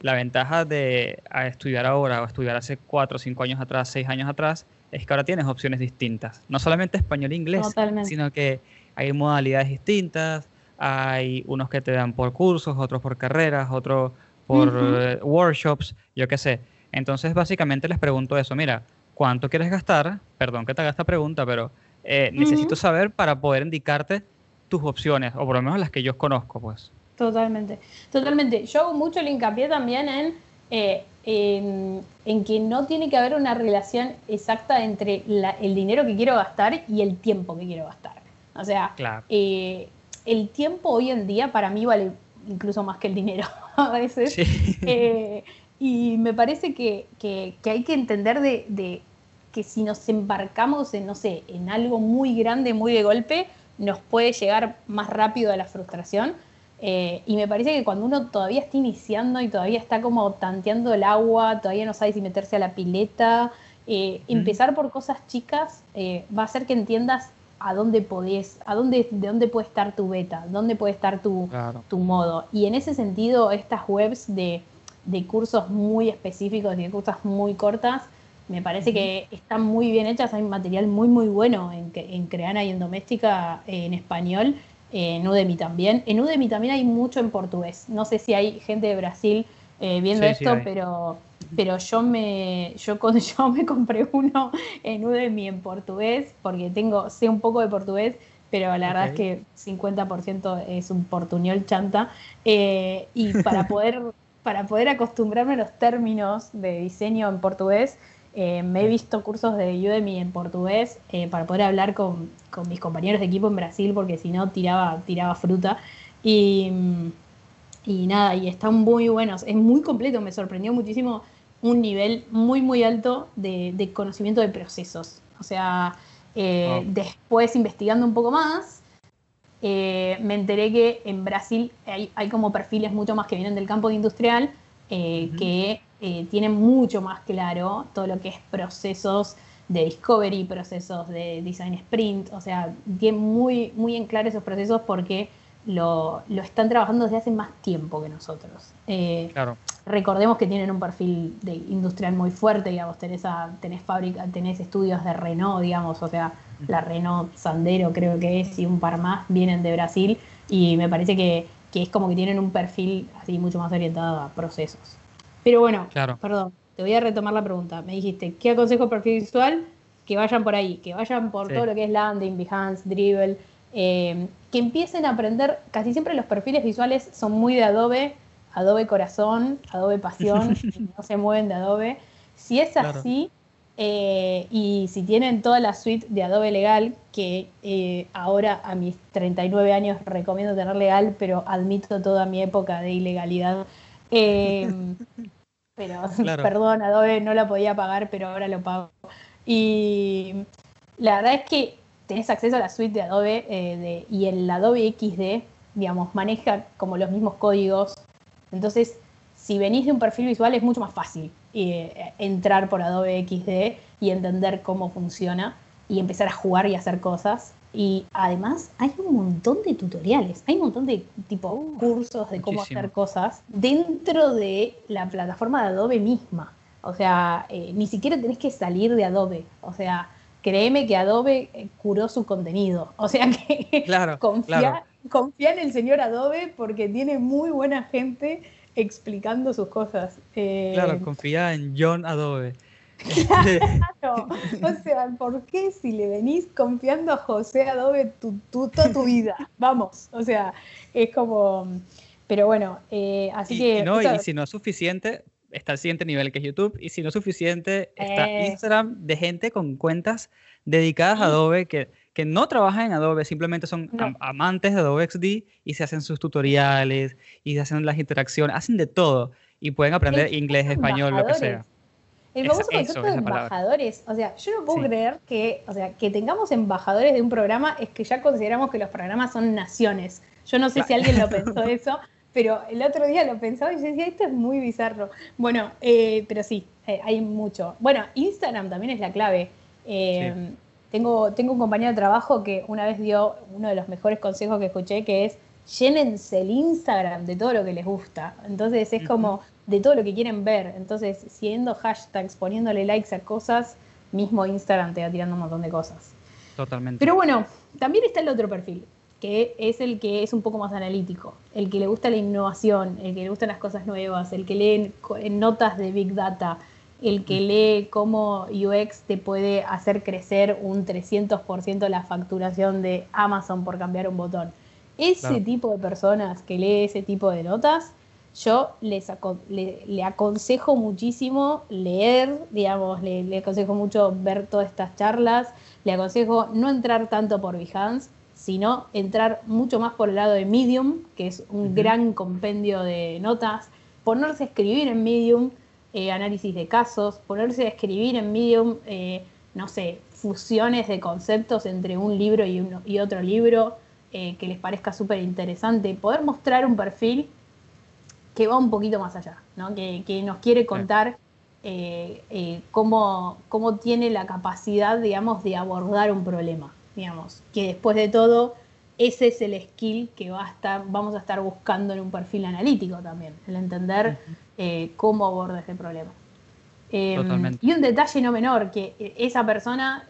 Speaker 2: la ventaja de a estudiar ahora o estudiar hace cuatro, cinco años atrás, seis años atrás, es que ahora tienes opciones distintas. No solamente español e inglés,
Speaker 3: Totalmente.
Speaker 2: sino que hay modalidades distintas, hay unos que te dan por cursos, otros por carreras, otros por eh, workshops, yo qué sé. Entonces, básicamente les pregunto eso, mira, ¿cuánto quieres gastar? Perdón que te haga esta pregunta, pero eh, necesito saber para poder indicarte tus opciones, o por lo menos las que yo conozco, pues.
Speaker 3: Totalmente, totalmente. Yo hago mucho el hincapié también en, eh, en, en que no tiene que haber una relación exacta entre la- el dinero que quiero gastar y el tiempo que quiero gastar. O sea,
Speaker 2: Claro.
Speaker 3: eh, el tiempo hoy en día para mí vale incluso más que el dinero a veces.
Speaker 2: Sí.
Speaker 3: Eh, y me parece que, que- que hay que entender de, de que si nos embarcamos en, no sé, en algo muy grande, muy de golpe, nos puede llegar más rápido a la frustración. Eh, y me parece que cuando uno todavía está iniciando y todavía está como tanteando el agua, todavía no sabe si meterse a la pileta, eh, empezar por cosas chicas eh, va a hacer que entiendas a dónde podés, a dónde, de dónde puede estar tu beta, dónde puede estar tu,
Speaker 2: Claro.
Speaker 3: tu modo. Y en ese sentido, estas webs de, de cursos muy específicos y de cosas muy cortas, me parece que están muy bien hechas. Hay material muy, muy bueno en, en Creana y en Doméstica eh, en español. En Udemy también. En Udemy también hay mucho en portugués. No sé si hay gente de Brasil eh, viendo
Speaker 2: Sí,
Speaker 3: esto, pero, pero yo me yo, yo me compré uno en Udemy en portugués porque tengo sé un poco de portugués pero la verdad es que 50% es un portuñol chanta. Eh, y para poder, para poder acostumbrarme a los términos de diseño en portugués, eh, me he visto cursos de Udemy en portugués eh, para poder hablar con, con mis compañeros de equipo en Brasil, porque si no tiraba, tiraba fruta. Y, y nada, y están muy buenos. Es muy completo, me sorprendió muchísimo un nivel muy, muy alto de, de conocimiento de procesos. O sea, eh, después investigando un poco más, eh, me enteré que en Brasil hay, hay como perfiles mucho más que vienen del campo industrial, eh, que eh, tienen mucho más claro todo lo que es procesos de discovery, procesos de design sprint, o sea, tienen muy, muy en claro esos procesos porque lo, lo están trabajando desde hace más tiempo que nosotros. Eh,
Speaker 2: Claro.
Speaker 3: recordemos que tienen un perfil de industrial muy fuerte, digamos, tenés, a- tenés fábrica, tenés estudios de Renault, digamos, o sea, la Renault Sandero creo que es, y un par más vienen de Brasil, y me parece que, que es como que tienen un perfil así mucho más orientado a procesos. Pero bueno,
Speaker 2: Claro.
Speaker 3: perdón, te voy a retomar la pregunta. Me dijiste, ¿qué aconsejo perfil visual? Que vayan por ahí, que vayan por
Speaker 2: Sí.
Speaker 3: todo lo que es landing, Behance, Dribble, eh, que empiecen a aprender, casi siempre los perfiles visuales son muy de Adobe, Adobe Corazón, Adobe Pasión, no se mueven de Adobe. Si es
Speaker 2: Claro.
Speaker 3: así, eh, y si tienen toda la suite de Adobe Legal, que eh, ahora a mis 39 años recomiendo tener legal, pero admito toda mi época de ilegalidad. eh, pero
Speaker 2: Claro.
Speaker 3: perdón, Adobe no la podía pagar, pero ahora lo pago. Y la verdad es que tenés acceso a la suite de Adobe eh, de- y el Adobe XD, digamos, maneja como los mismos códigos. Entonces, si venís de un perfil visual es mucho más fácil eh, entrar por Adobe XD y entender cómo funciona y empezar a jugar y hacer cosas. Y además hay un montón de tutoriales, hay un montón de tipo cursos de cómo
Speaker 2: muchísimo.
Speaker 3: hacer cosas dentro de la plataforma de Adobe misma. O sea, eh, ni siquiera tenés que salir de Adobe. O sea, créeme que Adobe eh, curó su contenido. O sea que
Speaker 2: Claro,
Speaker 3: confía,
Speaker 2: claro.
Speaker 3: confía en el señor Adobe porque tiene muy buena gente explicando sus cosas. Eh,
Speaker 2: Claro, confía en John Adobe.
Speaker 3: Claro. O sea, ¿por qué si le venís confiando a José Adobe tu, tu- toda tu vida? Vamos, o sea, es como... Pero bueno, eh, así
Speaker 2: Y,
Speaker 3: que...
Speaker 2: y no, y si no es suficiente, está el siguiente nivel que es YouTube. Y si no es suficiente, está
Speaker 3: Eh.
Speaker 2: Instagram de gente con cuentas dedicadas a. Adobe que, que no trabajan en Adobe, simplemente son
Speaker 3: No.
Speaker 2: am- amantes de Adobe XD y se hacen sus tutoriales y se hacen las interacciones, hacen de todo y pueden aprender
Speaker 3: El
Speaker 2: inglés, español, lo que sea.
Speaker 3: El famoso concepto de
Speaker 2: palabra.
Speaker 3: embajadores. O sea, yo no puedo
Speaker 2: Sí.
Speaker 3: creer que, o sea, que tengamos embajadores de un programa es que ya consideramos que los programas son naciones. Yo no sé si alguien lo pensó eso, pero el otro día lo pensaba y yo decía, esto es muy bizarro. Bueno, eh, pero sí, eh, hay mucho. Bueno, Instagram también es la clave. Eh, tengo, tengo un compañero de trabajo que una vez dio uno de los mejores consejos que escuché, que es llénense el Instagram de todo lo que les gusta. Entonces es como de todo lo que quieren ver. Entonces, siguiendo hashtags, poniéndole likes a cosas, mismo Instagram te va tirando un montón de cosas.
Speaker 2: Totalmente.
Speaker 3: Pero bueno, también está el otro perfil, que es el que es un poco más analítico, el que le gusta la innovación, el que le gustan las cosas nuevas, el que lee notas de Big Data, el que lee cómo UX te puede hacer crecer un 300% la facturación de Amazon por cambiar un botón. Ese
Speaker 2: Claro.
Speaker 3: tipo de personas que lee ese tipo de notas, yo les aco- le, le aconsejo muchísimo leer, digamos, le, le aconsejo mucho ver todas estas charlas, le aconsejo no entrar tanto por Behance, sino entrar mucho más por el lado de Medium, que es un gran compendio de notas, ponerse a escribir en Medium eh, análisis de casos, ponerse a escribir en Medium, eh, no sé, fusiones de conceptos entre un libro y, uno, y otro libro eh, que les parezca súper interesante, poder mostrar un perfil que va un poquito más allá, ¿no? que, que nos quiere contar eh, eh, cómo, cómo tiene la capacidad, digamos, de abordar un problema, digamos, que después de todo ese es el skill que va a estar, vamos a estar buscando en un perfil analítico también, el entender eh, cómo aborda ese problema.
Speaker 2: Totalmente.
Speaker 3: y un detalle no menor, que esa persona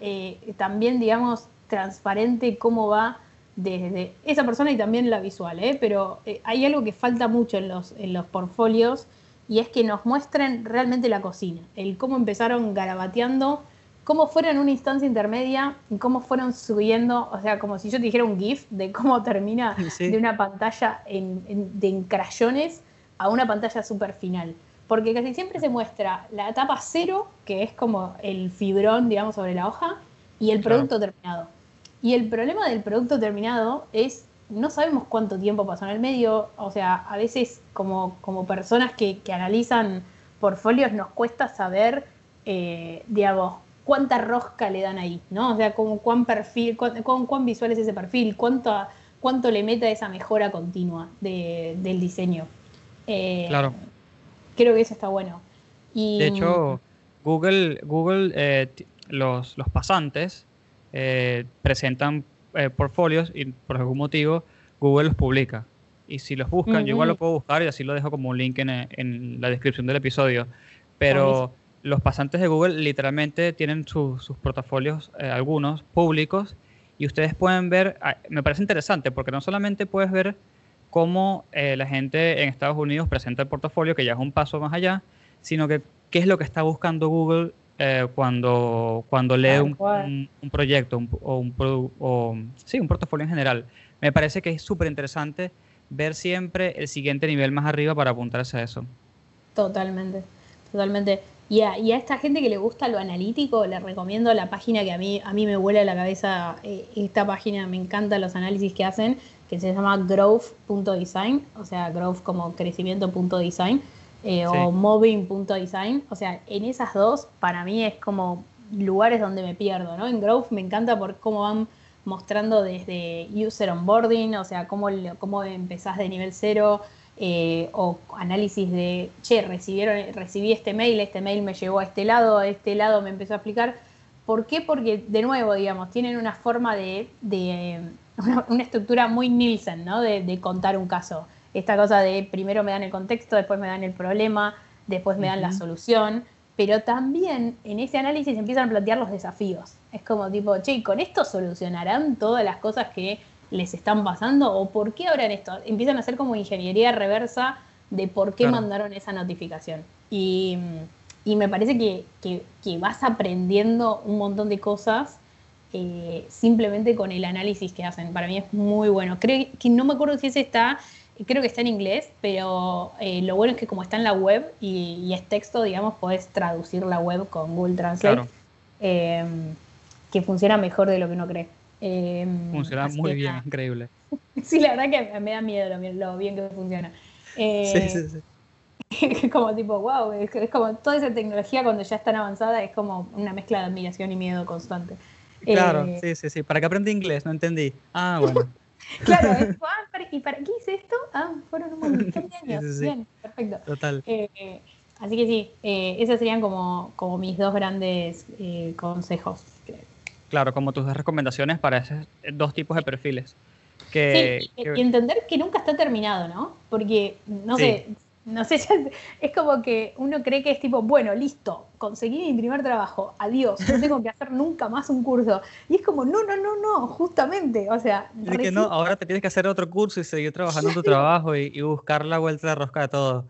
Speaker 3: también, digamos, transparente cómo va desde esa persona y también la visual, ¿eh? pero eh, hay algo que falta mucho en los, en los portfolios y es que nos muestren realmente la cocina, el cómo empezaron garabateando, cómo fueron en una instancia intermedia y cómo fueron subiendo, o sea, como si yo te dijera un GIF de cómo termina
Speaker 2: Sí.
Speaker 3: de una pantalla en, en- de en crayones a una pantalla super final. Porque casi siempre se muestra la etapa cero, que es como el fibrón, digamos, sobre la hoja, y el
Speaker 2: Claro.
Speaker 3: producto terminado. Y el problema del producto terminado es, no sabemos cuánto tiempo pasó en el medio, o sea, a veces como, como personas que, que analizan portfolios nos cuesta saber, eh, digamos, cuánta rosca le dan ahí, ¿no? O sea, como cuán perfil, cuán, cuán- cuán visual es ese perfil, cuánto, cuánto le mete a esa mejora continua de- del diseño. Eh,
Speaker 2: Claro.
Speaker 3: Creo que eso está bueno. Y,
Speaker 2: De hecho, Google, Google eh, los, los pasantes eh, presentan eh, portfolios y por algún motivo Google los publica. Y si los buscan, yo igual lo puedo buscar y así lo dejo como un link en, en la descripción del episodio. Pero los pasantes de Google literalmente tienen su- sus portafolios, eh, algunos públicos, y ustedes pueden ver, ah, me parece interesante porque no solamente puedes ver cómo eh, la gente en Estados Unidos presenta el portafolio, que ya es un paso más allá, sino que qué es lo que está buscando Google eh, cuando, cuando lee un,
Speaker 3: cual.
Speaker 2: un- un proyecto un- o, un, o, sí, un portafolio en general. Me parece que es súper interesante ver siempre el siguiente nivel más arriba para apuntarse a eso.
Speaker 3: Totalmente, totalmente. Y a, y a esta gente que le gusta lo analítico, le recomiendo la página que a mí, a mí me vuela la cabeza. eh, esta página me encantan los análisis que hacen, que se llama growth.design, o sea, growth como crecimiento.design, eh,
Speaker 2: Sí.
Speaker 3: o moving.design. O sea, en esas dos, para mí es como lugares donde me pierdo, ¿no? En growth me encanta por cómo van mostrando desde user onboarding, o sea, cómo, cómo empezás de nivel cero, eh, o análisis de, che, recibieron, recibí este mail, este mail me llegó a este lado, a este lado me empezó a explicar. ¿Por qué? Porque, de nuevo, digamos, tienen una forma de, de una, una estructura muy Nielsen, ¿no? De, de contar un caso. Esta cosa de primero me dan el contexto, después me dan el problema, después me dan la solución, pero también en ese análisis empiezan a plantear los desafíos. Es como tipo, che, ¿y ¿con esto solucionarán todas las cosas que les están pasando? ¿O por qué harán esto? Empiezan a hacer como ingeniería reversa de por qué
Speaker 2: Claro.
Speaker 3: mandaron esa notificación. Y, y me parece que, que- que vas aprendiendo un montón de cosas eh, simplemente con el análisis que hacen. Para mí es muy bueno. Creo que no me acuerdo si ese está, creo que está en inglés, pero eh, lo bueno es que como está en la web y, y es texto, digamos, podés traducir la web con Google Translate,
Speaker 2: Claro.
Speaker 3: eh, que funciona mejor de lo que uno cree. Eh,
Speaker 2: Funciona muy
Speaker 3: que
Speaker 2: bien,
Speaker 3: nada.
Speaker 2: increíble.
Speaker 3: Sí, la verdad que me da miedo lo, bien- lo bien que funciona. Eh,
Speaker 2: Sí, sí, sí.
Speaker 3: como tipo, wow, es, es como toda esa tecnología cuando ya es tan avanzada es como una mezcla de admiración y miedo constante.
Speaker 2: Claro,
Speaker 3: Eh,
Speaker 2: sí, sí, sí. ¿Para qué aprendí inglés? No entendí. Ah, bueno.
Speaker 3: Claro, es tipo, ah, ¿para- ¿y para qué hice esto? Ah, fueron un montón de años.
Speaker 2: Sí, sí, sí.
Speaker 3: Bien, perfecto.
Speaker 2: Total.
Speaker 3: Eh, así que sí, eh, esos serían como, como mis dos grandes eh, consejos.
Speaker 2: Claro, como tus dos recomendaciones para esos dos tipos de perfiles. Que,
Speaker 3: sí, y-
Speaker 2: que-
Speaker 3: y entender que nunca está terminado, ¿no? Porque, no
Speaker 2: Sí.
Speaker 3: sé, no sé, es como que uno cree que es tipo, bueno, listo, conseguí mi primer trabajo, adiós, no tengo que hacer nunca más un curso. Y es como, no, no, no, no, justamente, o sea,
Speaker 2: es que
Speaker 3: recién-
Speaker 2: no, ahora te tienes que hacer otro curso y seguir trabajando tu trabajo y, y buscar la vuelta de rosca de todo.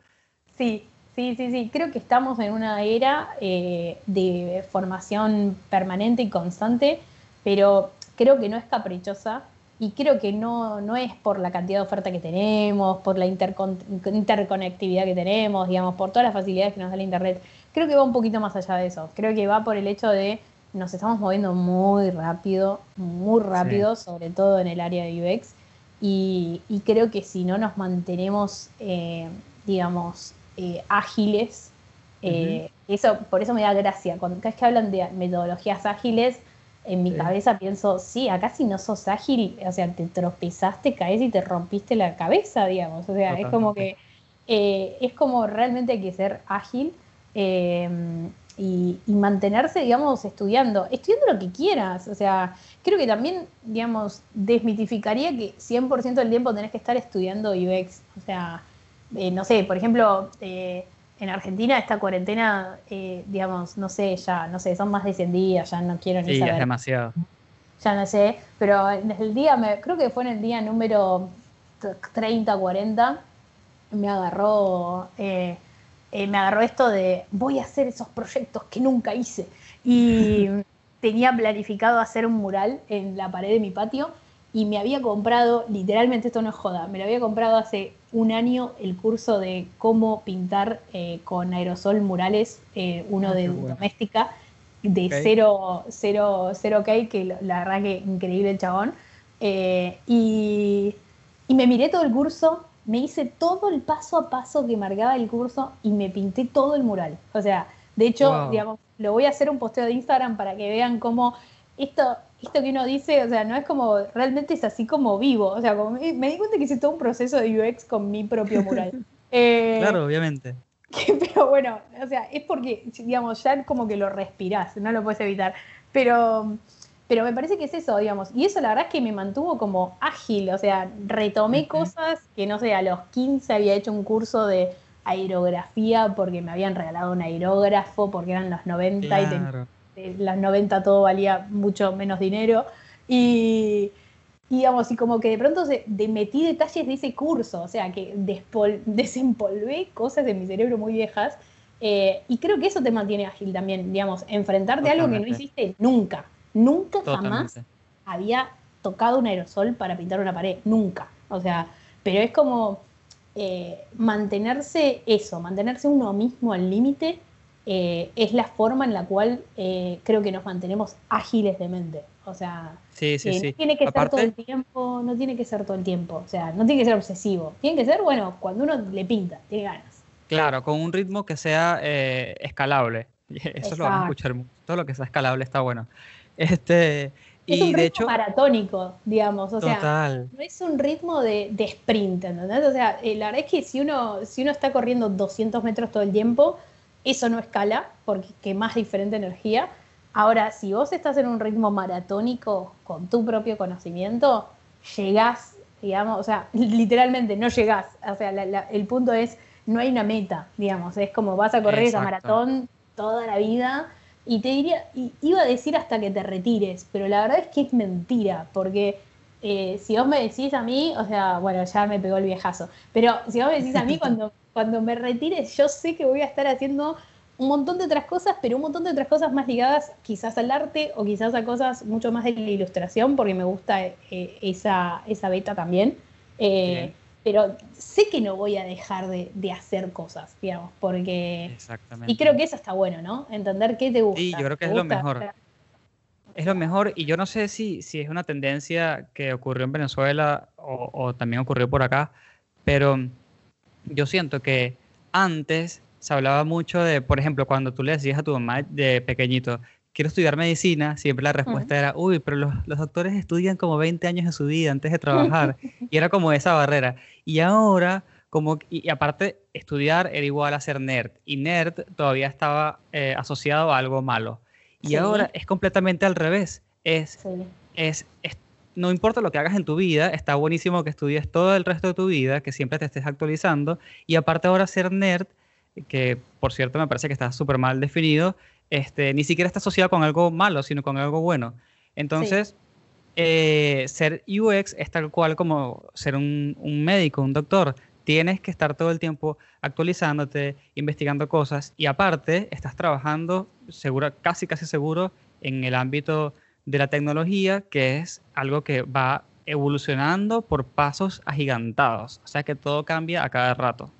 Speaker 3: Sí, sí, sí, sí. Creo que estamos en una era eh, de formación permanente y constante, pero creo que no es caprichosa y creo que no, no es por la cantidad de oferta que tenemos, por la intercon- interconectividad que tenemos, digamos, por todas las facilidades que nos da la Internet. Creo que va un poquito más allá de eso. Creo que va por el hecho de nos estamos moviendo muy rápido, muy rápido, sobre todo en el área de UX. Y, y creo que si no nos mantenemos, eh, digamos, eh, ágiles, eh, eso, por eso me da gracia. Cuando cada vez que hablan de metodologías ágiles, en mi
Speaker 2: Sí.
Speaker 3: cabeza pienso, sí, acá si no sos ágil, o sea, te tropezaste, caes y te rompiste la cabeza, digamos. O sea, es como que eh, es como realmente hay que ser ágil eh, y, y mantenerse, digamos, estudiando, estudiando lo que quieras. O sea, creo que también, digamos, desmitificaría que 100% del tiempo tenés que estar estudiando UX. O sea, eh, no sé, por ejemplo, eh, en Argentina esta cuarentena, eh, digamos, no sé, ya, no sé, son más de 100 días, ya no quiero ni
Speaker 2: Sí, es demasiado.
Speaker 3: ya no sé, pero en el día, me- creo que fue en el día número t- 30, 40, me agarró, eh, eh, me agarró esto de voy a hacer esos proyectos que nunca hice. Y tenía planificado hacer un mural en la pared de mi patio y me había comprado, literalmente esto no es joda, me lo había comprado hace un año el curso de cómo pintar eh, con aerosol murales, eh, uno
Speaker 2: Ah,
Speaker 3: de
Speaker 2: bueno.
Speaker 3: doméstica, de
Speaker 2: Ok.
Speaker 3: cero, cero, cero K, que la verdad que increíble el chabón. Eh, y, y me miré todo el curso, me hice todo el paso a paso que marcaba el curso y me pinté todo el mural. O sea, de hecho,
Speaker 2: Wow.
Speaker 3: digamos, lo voy a hacer un posteo de Instagram para que vean cómo esto, esto que uno dice, o sea, no es como, realmente es así como vivo. O sea, como me, me di cuenta que hice todo un proceso de UX con mi propio mural. Eh,
Speaker 2: Claro, obviamente.
Speaker 3: que- pero bueno, o sea, es porque, digamos, ya como que lo respirás, no lo puedes evitar. Pero, pero me parece que es eso, digamos. Y eso la verdad es que me mantuvo como ágil, o sea, retomé cosas que, no sé, a los 15 había hecho un curso de aerografía porque me habían regalado un aerógrafo porque eran los 90 y ten-
Speaker 2: Claro.
Speaker 3: De las 90 todo valía mucho menos dinero. Y, y, digamos, y como que de pronto se, de metí detalles de ese curso, o sea, que despol- desempolvé cosas de mi cerebro muy viejas. eh, y creo que eso te mantiene ágil también, digamos, enfrentarte a algo que no hiciste nunca. Nunca jamás había tocado un aerosol para pintar una pared, nunca. O sea, pero es como eh, mantenerse eso, mantenerse uno mismo al límite, eh, es la forma en la cual eh, creo que nos mantenemos ágiles de mente. O sea,
Speaker 2: Sí, sí,
Speaker 3: eh,
Speaker 2: sí.
Speaker 3: no tiene que ser todo
Speaker 2: Aparte,
Speaker 3: el tiempo, no tiene que ser todo el tiempo, o sea, no tiene que ser obsesivo, tiene que ser, bueno, cuando uno le pinta, tiene ganas.
Speaker 2: claro, con un ritmo que sea escalable. Eso lo van a escuchar mucho. Todo lo que sea escalable está bueno. Este,
Speaker 3: Es
Speaker 2: y
Speaker 3: un ritmo
Speaker 2: de hecho,
Speaker 3: maratónico, digamos, o sea,
Speaker 2: total.
Speaker 3: no es un ritmo de, de sprint, ¿entendés? O sea, la verdad es que si uno, si uno está corriendo 200 metros todo el tiempo, eso no escala, porque quemás diferente energía. Ahora, si vos estás en un ritmo maratónico con tu propio conocimiento, llegás, digamos, o sea, literalmente no llegás. O sea, la- la- el punto es, no hay una meta, digamos, es como vas a correr esa maratón toda la vida. Y te diría, y iba a decir hasta que te retires, pero la verdad es que es mentira, porque eh, si vos me decís a mí, o sea, bueno, ya me pegó el viejazo, pero si vos me decís a mí cuando, cuando me retires, yo sé que voy a estar haciendo un montón de otras cosas, pero un montón de otras cosas más ligadas quizás al arte o quizás a cosas mucho más de la ilustración, porque me gusta eh, esa, esa beta también. Eh, pero sé que no voy a dejar de, de hacer cosas, digamos, porque...
Speaker 2: Exactamente.
Speaker 3: Y creo que eso está bueno, ¿no? Entender qué te gusta.
Speaker 2: Sí, yo creo que
Speaker 3: ¿Te
Speaker 2: es lo mejor.
Speaker 3: hacer-
Speaker 2: es lo mejor y yo no sé si, si es una tendencia que ocurrió en Venezuela o, o también ocurrió por acá, pero yo siento que antes se hablaba mucho de, por ejemplo, cuando tú le decías a tu mamá de pequeño, quiero estudiar medicina, siempre la respuesta era, uy, pero los, los, doctores estudian como 20 años de su vida antes de trabajar. y era como esa barrera. Y ahora, como, y, y aparte, estudiar era igual a ser nerd. Y nerd todavía estaba eh, asociado a algo malo. Y
Speaker 3: Sí.
Speaker 2: ahora es completamente al revés. Es,
Speaker 3: Sí.
Speaker 2: es, es- no importa lo que hagas en tu vida, está buenísimo que estudies todo el resto de tu vida, que siempre te estés actualizando. Y aparte ahora ser nerd, que por cierto me parece que está súper mal definido, este, ni siquiera está asociado con algo malo, sino con algo bueno. Entonces, eh, ser UX es tal cual como ser un, un médico, un doctor. Tienes que estar todo el tiempo actualizándote, investigando cosas y aparte estás trabajando segura, casi casi seguro en el ámbito de la tecnología, que es algo que va evolucionando por pasos agigantados. O sea que todo cambia a cada rato.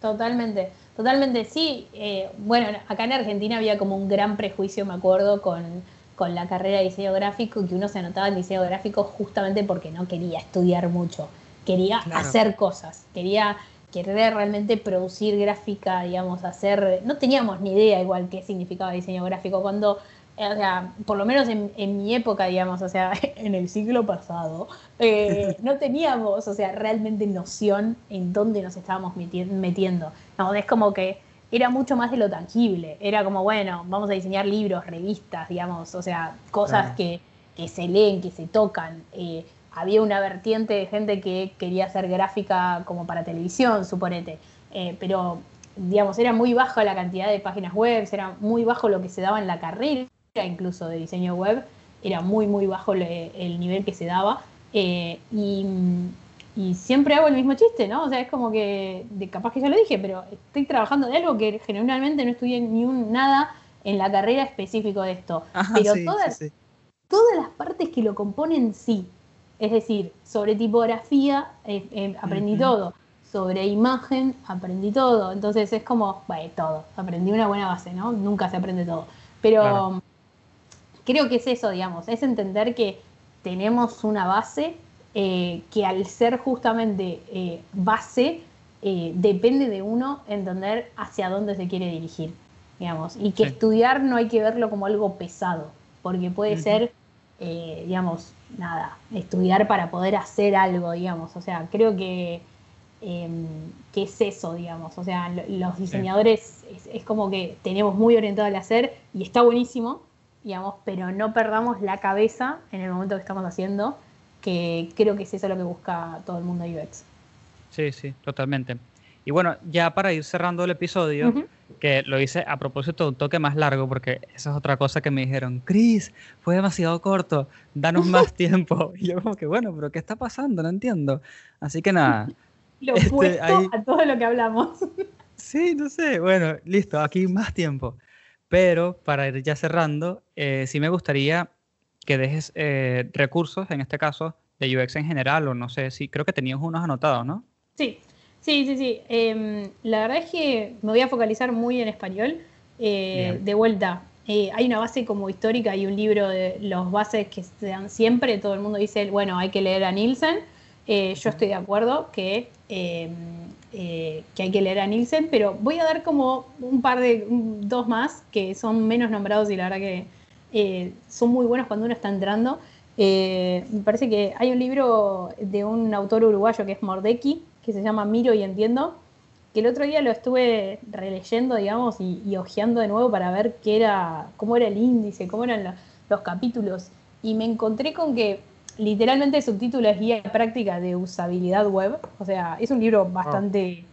Speaker 3: Totalmente, totalmente, sí. eh, bueno, acá en Argentina había como un gran prejuicio, me acuerdo, con, con la carrera de diseño gráfico, que uno se anotaba en diseño gráfico justamente porque no quería estudiar mucho, quería
Speaker 2: Claro.
Speaker 3: hacer cosas, quería querer realmente producir gráfica, digamos, hacer... No teníamos ni idea igual qué significaba diseño gráfico cuando... eh, O sea, por lo menos en, en mi época, digamos, o sea, en el siglo pasado, eh, no teníamos, o sea, realmente noción en dónde nos estábamos meti- metiendo. No, es como que era mucho más de lo tangible. Era como, bueno, vamos a diseñar libros, revistas, digamos, o sea, cosas que, que se leen, que se tocan. Eh, había una vertiente de gente que quería hacer gráfica como para televisión, suponete. Eh, pero, digamos, era muy baja la cantidad de páginas web, era muy bajo lo que se daba en la carrera, incluso de diseño web. Era muy, muy bajo le- el nivel que se daba. Eh, y, y siempre hago el mismo chiste, ¿no? O sea, es como que, de, capaz que ya lo dije, pero estoy trabajando de algo que generalmente no estudié ni un nada en la carrera específico de esto.
Speaker 2: Ajá,
Speaker 3: pero
Speaker 2: sí,
Speaker 3: todas,
Speaker 2: sí, sí.
Speaker 3: todas las partes que lo componen sí. Es decir, sobre tipografía eh, eh, aprendí todo. Sobre imagen aprendí todo. Entonces es como, bueno, todo. Aprendí una buena base, ¿no? Nunca se aprende todo. Pero
Speaker 2: Claro.
Speaker 3: Creo que es eso, digamos. Es entender que tenemos una base eh, que al ser justamente eh, base, eh, depende de uno entender hacia dónde se quiere dirigir, digamos. Y que
Speaker 2: Sí.
Speaker 3: estudiar no hay que verlo como algo pesado, porque puede ser, digamos, nada, estudiar para poder hacer algo, digamos. O sea, creo que, em, que es eso, digamos. O sea, lo- los diseñadores es, es como que tenemos muy orientado al hacer y está buenísimo, digamos, pero no perdamos la cabeza en el momento que estamos haciendo, que creo que es eso lo que busca todo el mundo UX.
Speaker 2: Sí, sí, totalmente. Y bueno, ya para ir cerrando el episodio, que lo hice a propósito de un toque más largo, porque esa es otra cosa que me dijeron, Chris, fue demasiado corto, danos más tiempo. Y yo como que, bueno, pero ¿qué está pasando? No entiendo. Así que nada,
Speaker 3: Lo
Speaker 2: Este,
Speaker 3: opuesto
Speaker 2: ahí-
Speaker 3: a todo lo que hablamos.
Speaker 2: sí, no sé, bueno, listo, aquí más tiempo. Pero para ir ya cerrando, eh, sí me gustaría que dejes eh, recursos, en este caso, de UX en general, o no sé si, creo que tenías unos anotados, ¿no?
Speaker 3: Sí, sí, sí, sí. Em, la verdad es que me voy a focalizar muy en español. Eh, de vuelta, hay una base como histórica y un libro de los bases que se dan siempre. Todo el mundo dice, bueno, hay que leer a Nielsen. Yo estoy de acuerdo que, em, eh, que hay que leer a Nielsen, pero voy a dar como un par de, dos más que son menos nombrados y la verdad que eh, son muy buenos cuando uno está entrando. Eh, me parece que hay un libro de un autor uruguayo que es Mordecki, que se llama Miro y Entiendo, que el otro día lo estuve releyendo, digamos, y, y hojeando de nuevo para ver qué era, cómo era el índice, cómo eran lo- los capítulos. Y me encontré con que literalmente el subtítulo es Guía Práctica de Usabilidad Web. O sea, es un libro bastante...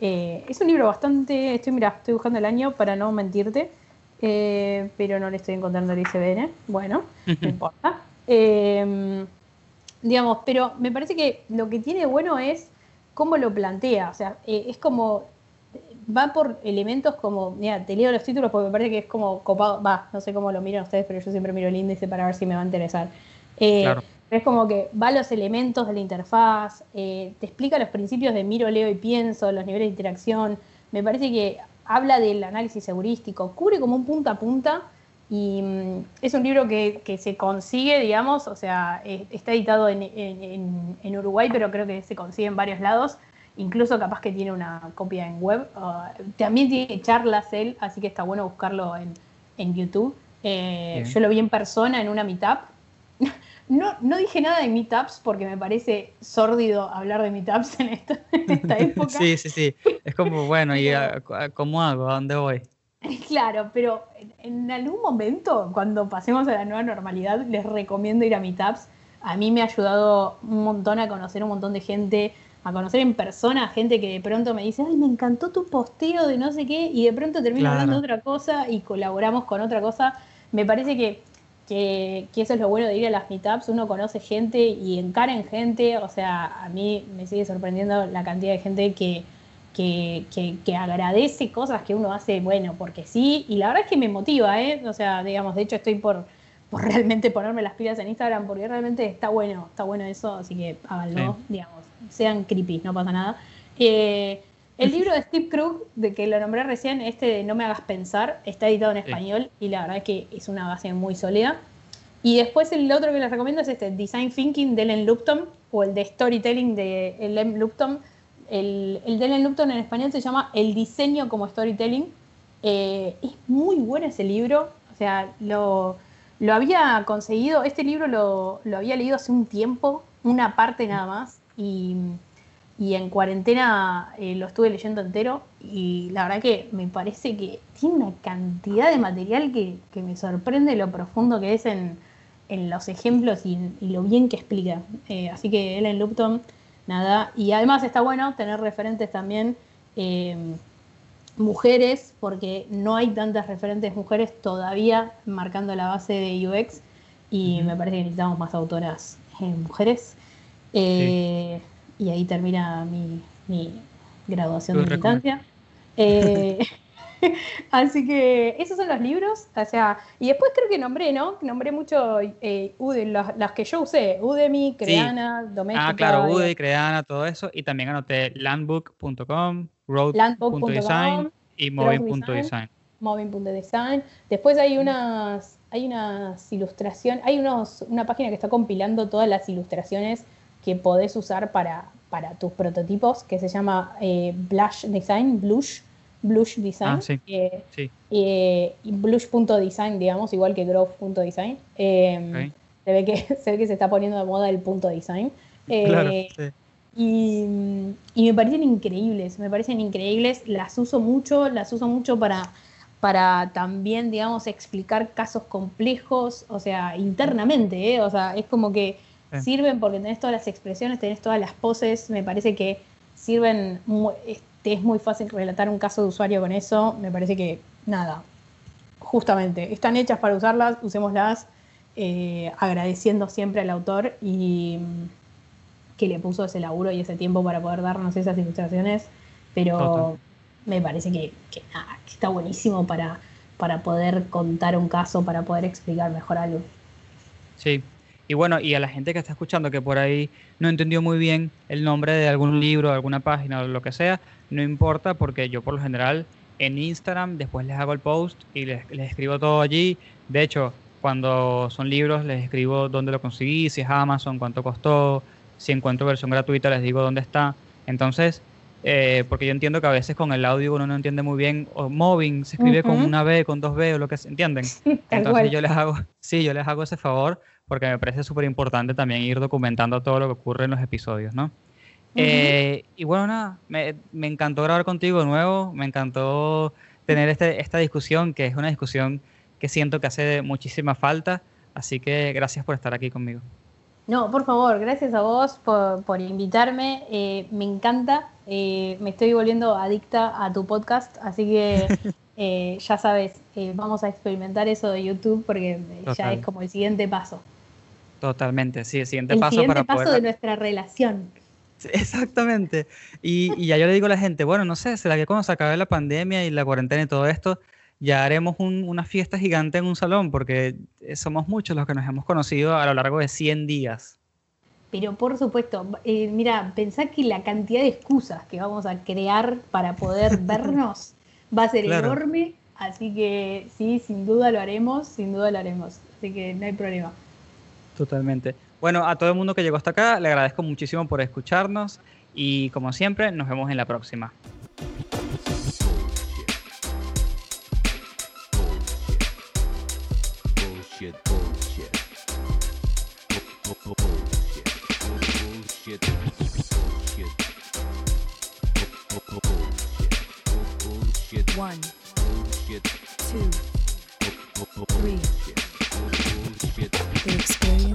Speaker 3: eh, es un libro bastante... Estoy, mira, estoy buscando el año para no mentirte, eh, pero no le estoy encontrando el ICBN. Bueno, no importa. Eh, digamos, pero me parece que lo que tiene bueno es cómo lo plantea. O sea, eh, es como. Va por elementos como. Mira, te leo los títulos porque me parece que es como copado. Va, no sé cómo lo miran ustedes, pero yo siempre miro el índice para ver si me va a interesar. Eh,
Speaker 2: Claro.
Speaker 3: Es como que va a los elementos de la interfaz, eh, te explica los principios de miro, leo y pienso, los niveles de interacción. Me parece que habla del análisis heurístico, cubre como un punta a punta Y mm, es un libro que, que se consigue, digamos, o sea, eh, está editado en, en- en- en Uruguay, pero creo que se consigue en varios lados. Incluso capaz que tiene una copia en web. Ah, también tiene charlas él, así que está bueno buscarlo en, en YouTube. Eh, yo lo vi en persona en una meetup. No, no dije nada de meetups porque me parece sórdido hablar de meetups en esta, en esta época.
Speaker 2: Sí, sí, sí. Es como, bueno, ¿y a- a- cómo hago? ¿A dónde voy?
Speaker 3: Claro, pero en, algún momento, cuando pasemos a la nueva normalidad, les recomiendo ir a meetups. A mí me ha ayudado un montón a conocer un montón de gente, a conocer en persona gente que de pronto me dice, ay, me encantó tu posteo de no sé qué, y de pronto termino
Speaker 2: Claro.
Speaker 3: hablando de otra cosa y colaboramos con otra cosa. Me parece que, que, que eso es lo bueno de ir a las meetups, uno conoce gente y encara en gente, o sea, a mí me sigue sorprendiendo la cantidad de gente que, que, que- que agradece cosas que uno hace, bueno, porque sí, y la verdad es que me motiva, ¿eh? O sea, digamos, de hecho estoy por, por realmente ponerme las pilas en Instagram, porque realmente está bueno, está bueno eso, así que háganlo, digamos, sean creepy, no pasa nada. Eh, el libro de Steve Krug, de que lo nombré recién, este de No me hagas pensar, está editado en
Speaker 2: Sí.
Speaker 3: español y la verdad es que es una base muy sólida. Y después el otro que les recomiendo es este Design Thinking de Ellen Lupton o el de Storytelling de Ellen Lupton. El, el de Ellen Lupton en español se llama El diseño como storytelling. Eh, es muy bueno ese libro. O sea, lo, lo había conseguido, este libro lo, lo había leído hace un tiempo, una parte nada más. Y, y en cuarentena eh, lo estuve leyendo entero. Y la verdad que me parece que tiene una cantidad de material que, que me sorprende lo profundo que es en, en los ejemplos y, y lo bien que explica. Eh, así que Ellen Lupton, nada. Y además está bueno tener referentes también eh, mujeres, porque no hay tantas referentes mujeres todavía marcando la base de UX. Y me parece que necesitamos más autoras eh, mujeres. Y ahí termina mi, mi graduación de militancia. Eh, así que esos son los libros. O sea, y después creo que nombré, ¿no? Nombré mucho eh, las, las que yo usé: Udemy, Creana, Doméstica.
Speaker 2: Ah, claro, Udemy, Creana, todo eso. Y también anoté landbook.com, road.design y moving.design.
Speaker 3: Moving.design. Después hay unas, hay unas ilustraciones, hay unos, una página que está compilando todas las ilustraciones que podés usar para, para tus prototipos, que se llama eh, Blush Design, Blush, Blush Design.
Speaker 2: Ah, sí.
Speaker 3: eh,
Speaker 2: Sí,
Speaker 3: eh, y Blush.design, digamos, igual que Growth.design. Eh,
Speaker 2: ok.
Speaker 3: se, ve que, se ve que se está poniendo de moda el punto design. Eh,
Speaker 2: Claro, sí.
Speaker 3: y, y me parecen increíbles, me parecen increíbles, las uso mucho, las uso mucho para, para también, digamos, explicar casos complejos, o sea, internamente, ¿eh? o sea, es como que
Speaker 2: Sí.
Speaker 3: sirven porque tenés todas las expresiones, tenés todas las poses, me parece que sirven, este, es muy fácil relatar un caso de usuario con eso, me parece que, nada, justamente, están hechas para usarlas, usémoslas, eh, agradeciendo siempre al autor y mm, que le puso ese laburo y ese tiempo para poder darnos esas ilustraciones, pero
Speaker 2: Total.
Speaker 3: me parece que, que nada, que está buenísimo para, para poder contar un caso, para poder explicar mejor algo.
Speaker 2: Sí. Y bueno, y a la gente que está escuchando que por ahí no entendió muy bien el nombre de algún libro, alguna página o lo que sea, no importa porque yo por lo general en Instagram después les hago el post y les, les escribo todo allí. De hecho, cuando son libros les escribo dónde lo conseguí, si es Amazon, cuánto costó, si encuentro versión gratuita les digo dónde está. Entonces, eh, porque yo entiendo que a veces con el audio uno no entiende muy bien, o Moving se escribe con
Speaker 3: Ujú.
Speaker 2: una B, con dos B o lo que se entienden. Entonces yo les hago, sí, yo les hago ese favor porque me parece súper importante también ir documentando todo lo que ocurre en los episodios, ¿no? Eh, y bueno, nada, me, me encantó grabar contigo de nuevo, me encantó tener este, esta discusión, que es una discusión que siento que hace muchísima falta, así que gracias por estar aquí conmigo.
Speaker 3: No, por favor, gracias a vos por, por invitarme. eh, me encanta. eh, me estoy volviendo adicta a tu podcast, así que eh, ya sabes, eh, vamos a experimentar eso de YouTube porque eh, ya
Speaker 2: Total.
Speaker 3: es como el siguiente paso.
Speaker 2: Totalmente, sí, el siguiente
Speaker 3: El
Speaker 2: paso
Speaker 3: siguiente
Speaker 2: para
Speaker 3: paso
Speaker 2: poder...
Speaker 3: de nuestra relación.
Speaker 2: Sí, Exactamente. Y, y ya yo le digo a la gente, bueno, no sé, será que cuando se acabe la pandemia y la cuarentena y todo esto, ya haremos un- una fiesta gigante en un salón, porque eh, somos muchos los que nos hemos conocido a lo largo de 100 días.
Speaker 3: Pero por supuesto, eh, mira, pensá que la cantidad de excusas que vamos a crear para poder vernos va a ser
Speaker 2: Claro.
Speaker 3: enorme. Así que sí, sin duda lo haremos, sin duda lo haremos. Así que no hay problema.
Speaker 2: Totalmente. Bueno, a todo el mundo que llegó hasta acá, le agradezco muchísimo por escucharnos y como siempre, nos vemos en la próxima.
Speaker 1: Bullshit, bullshit. Bu-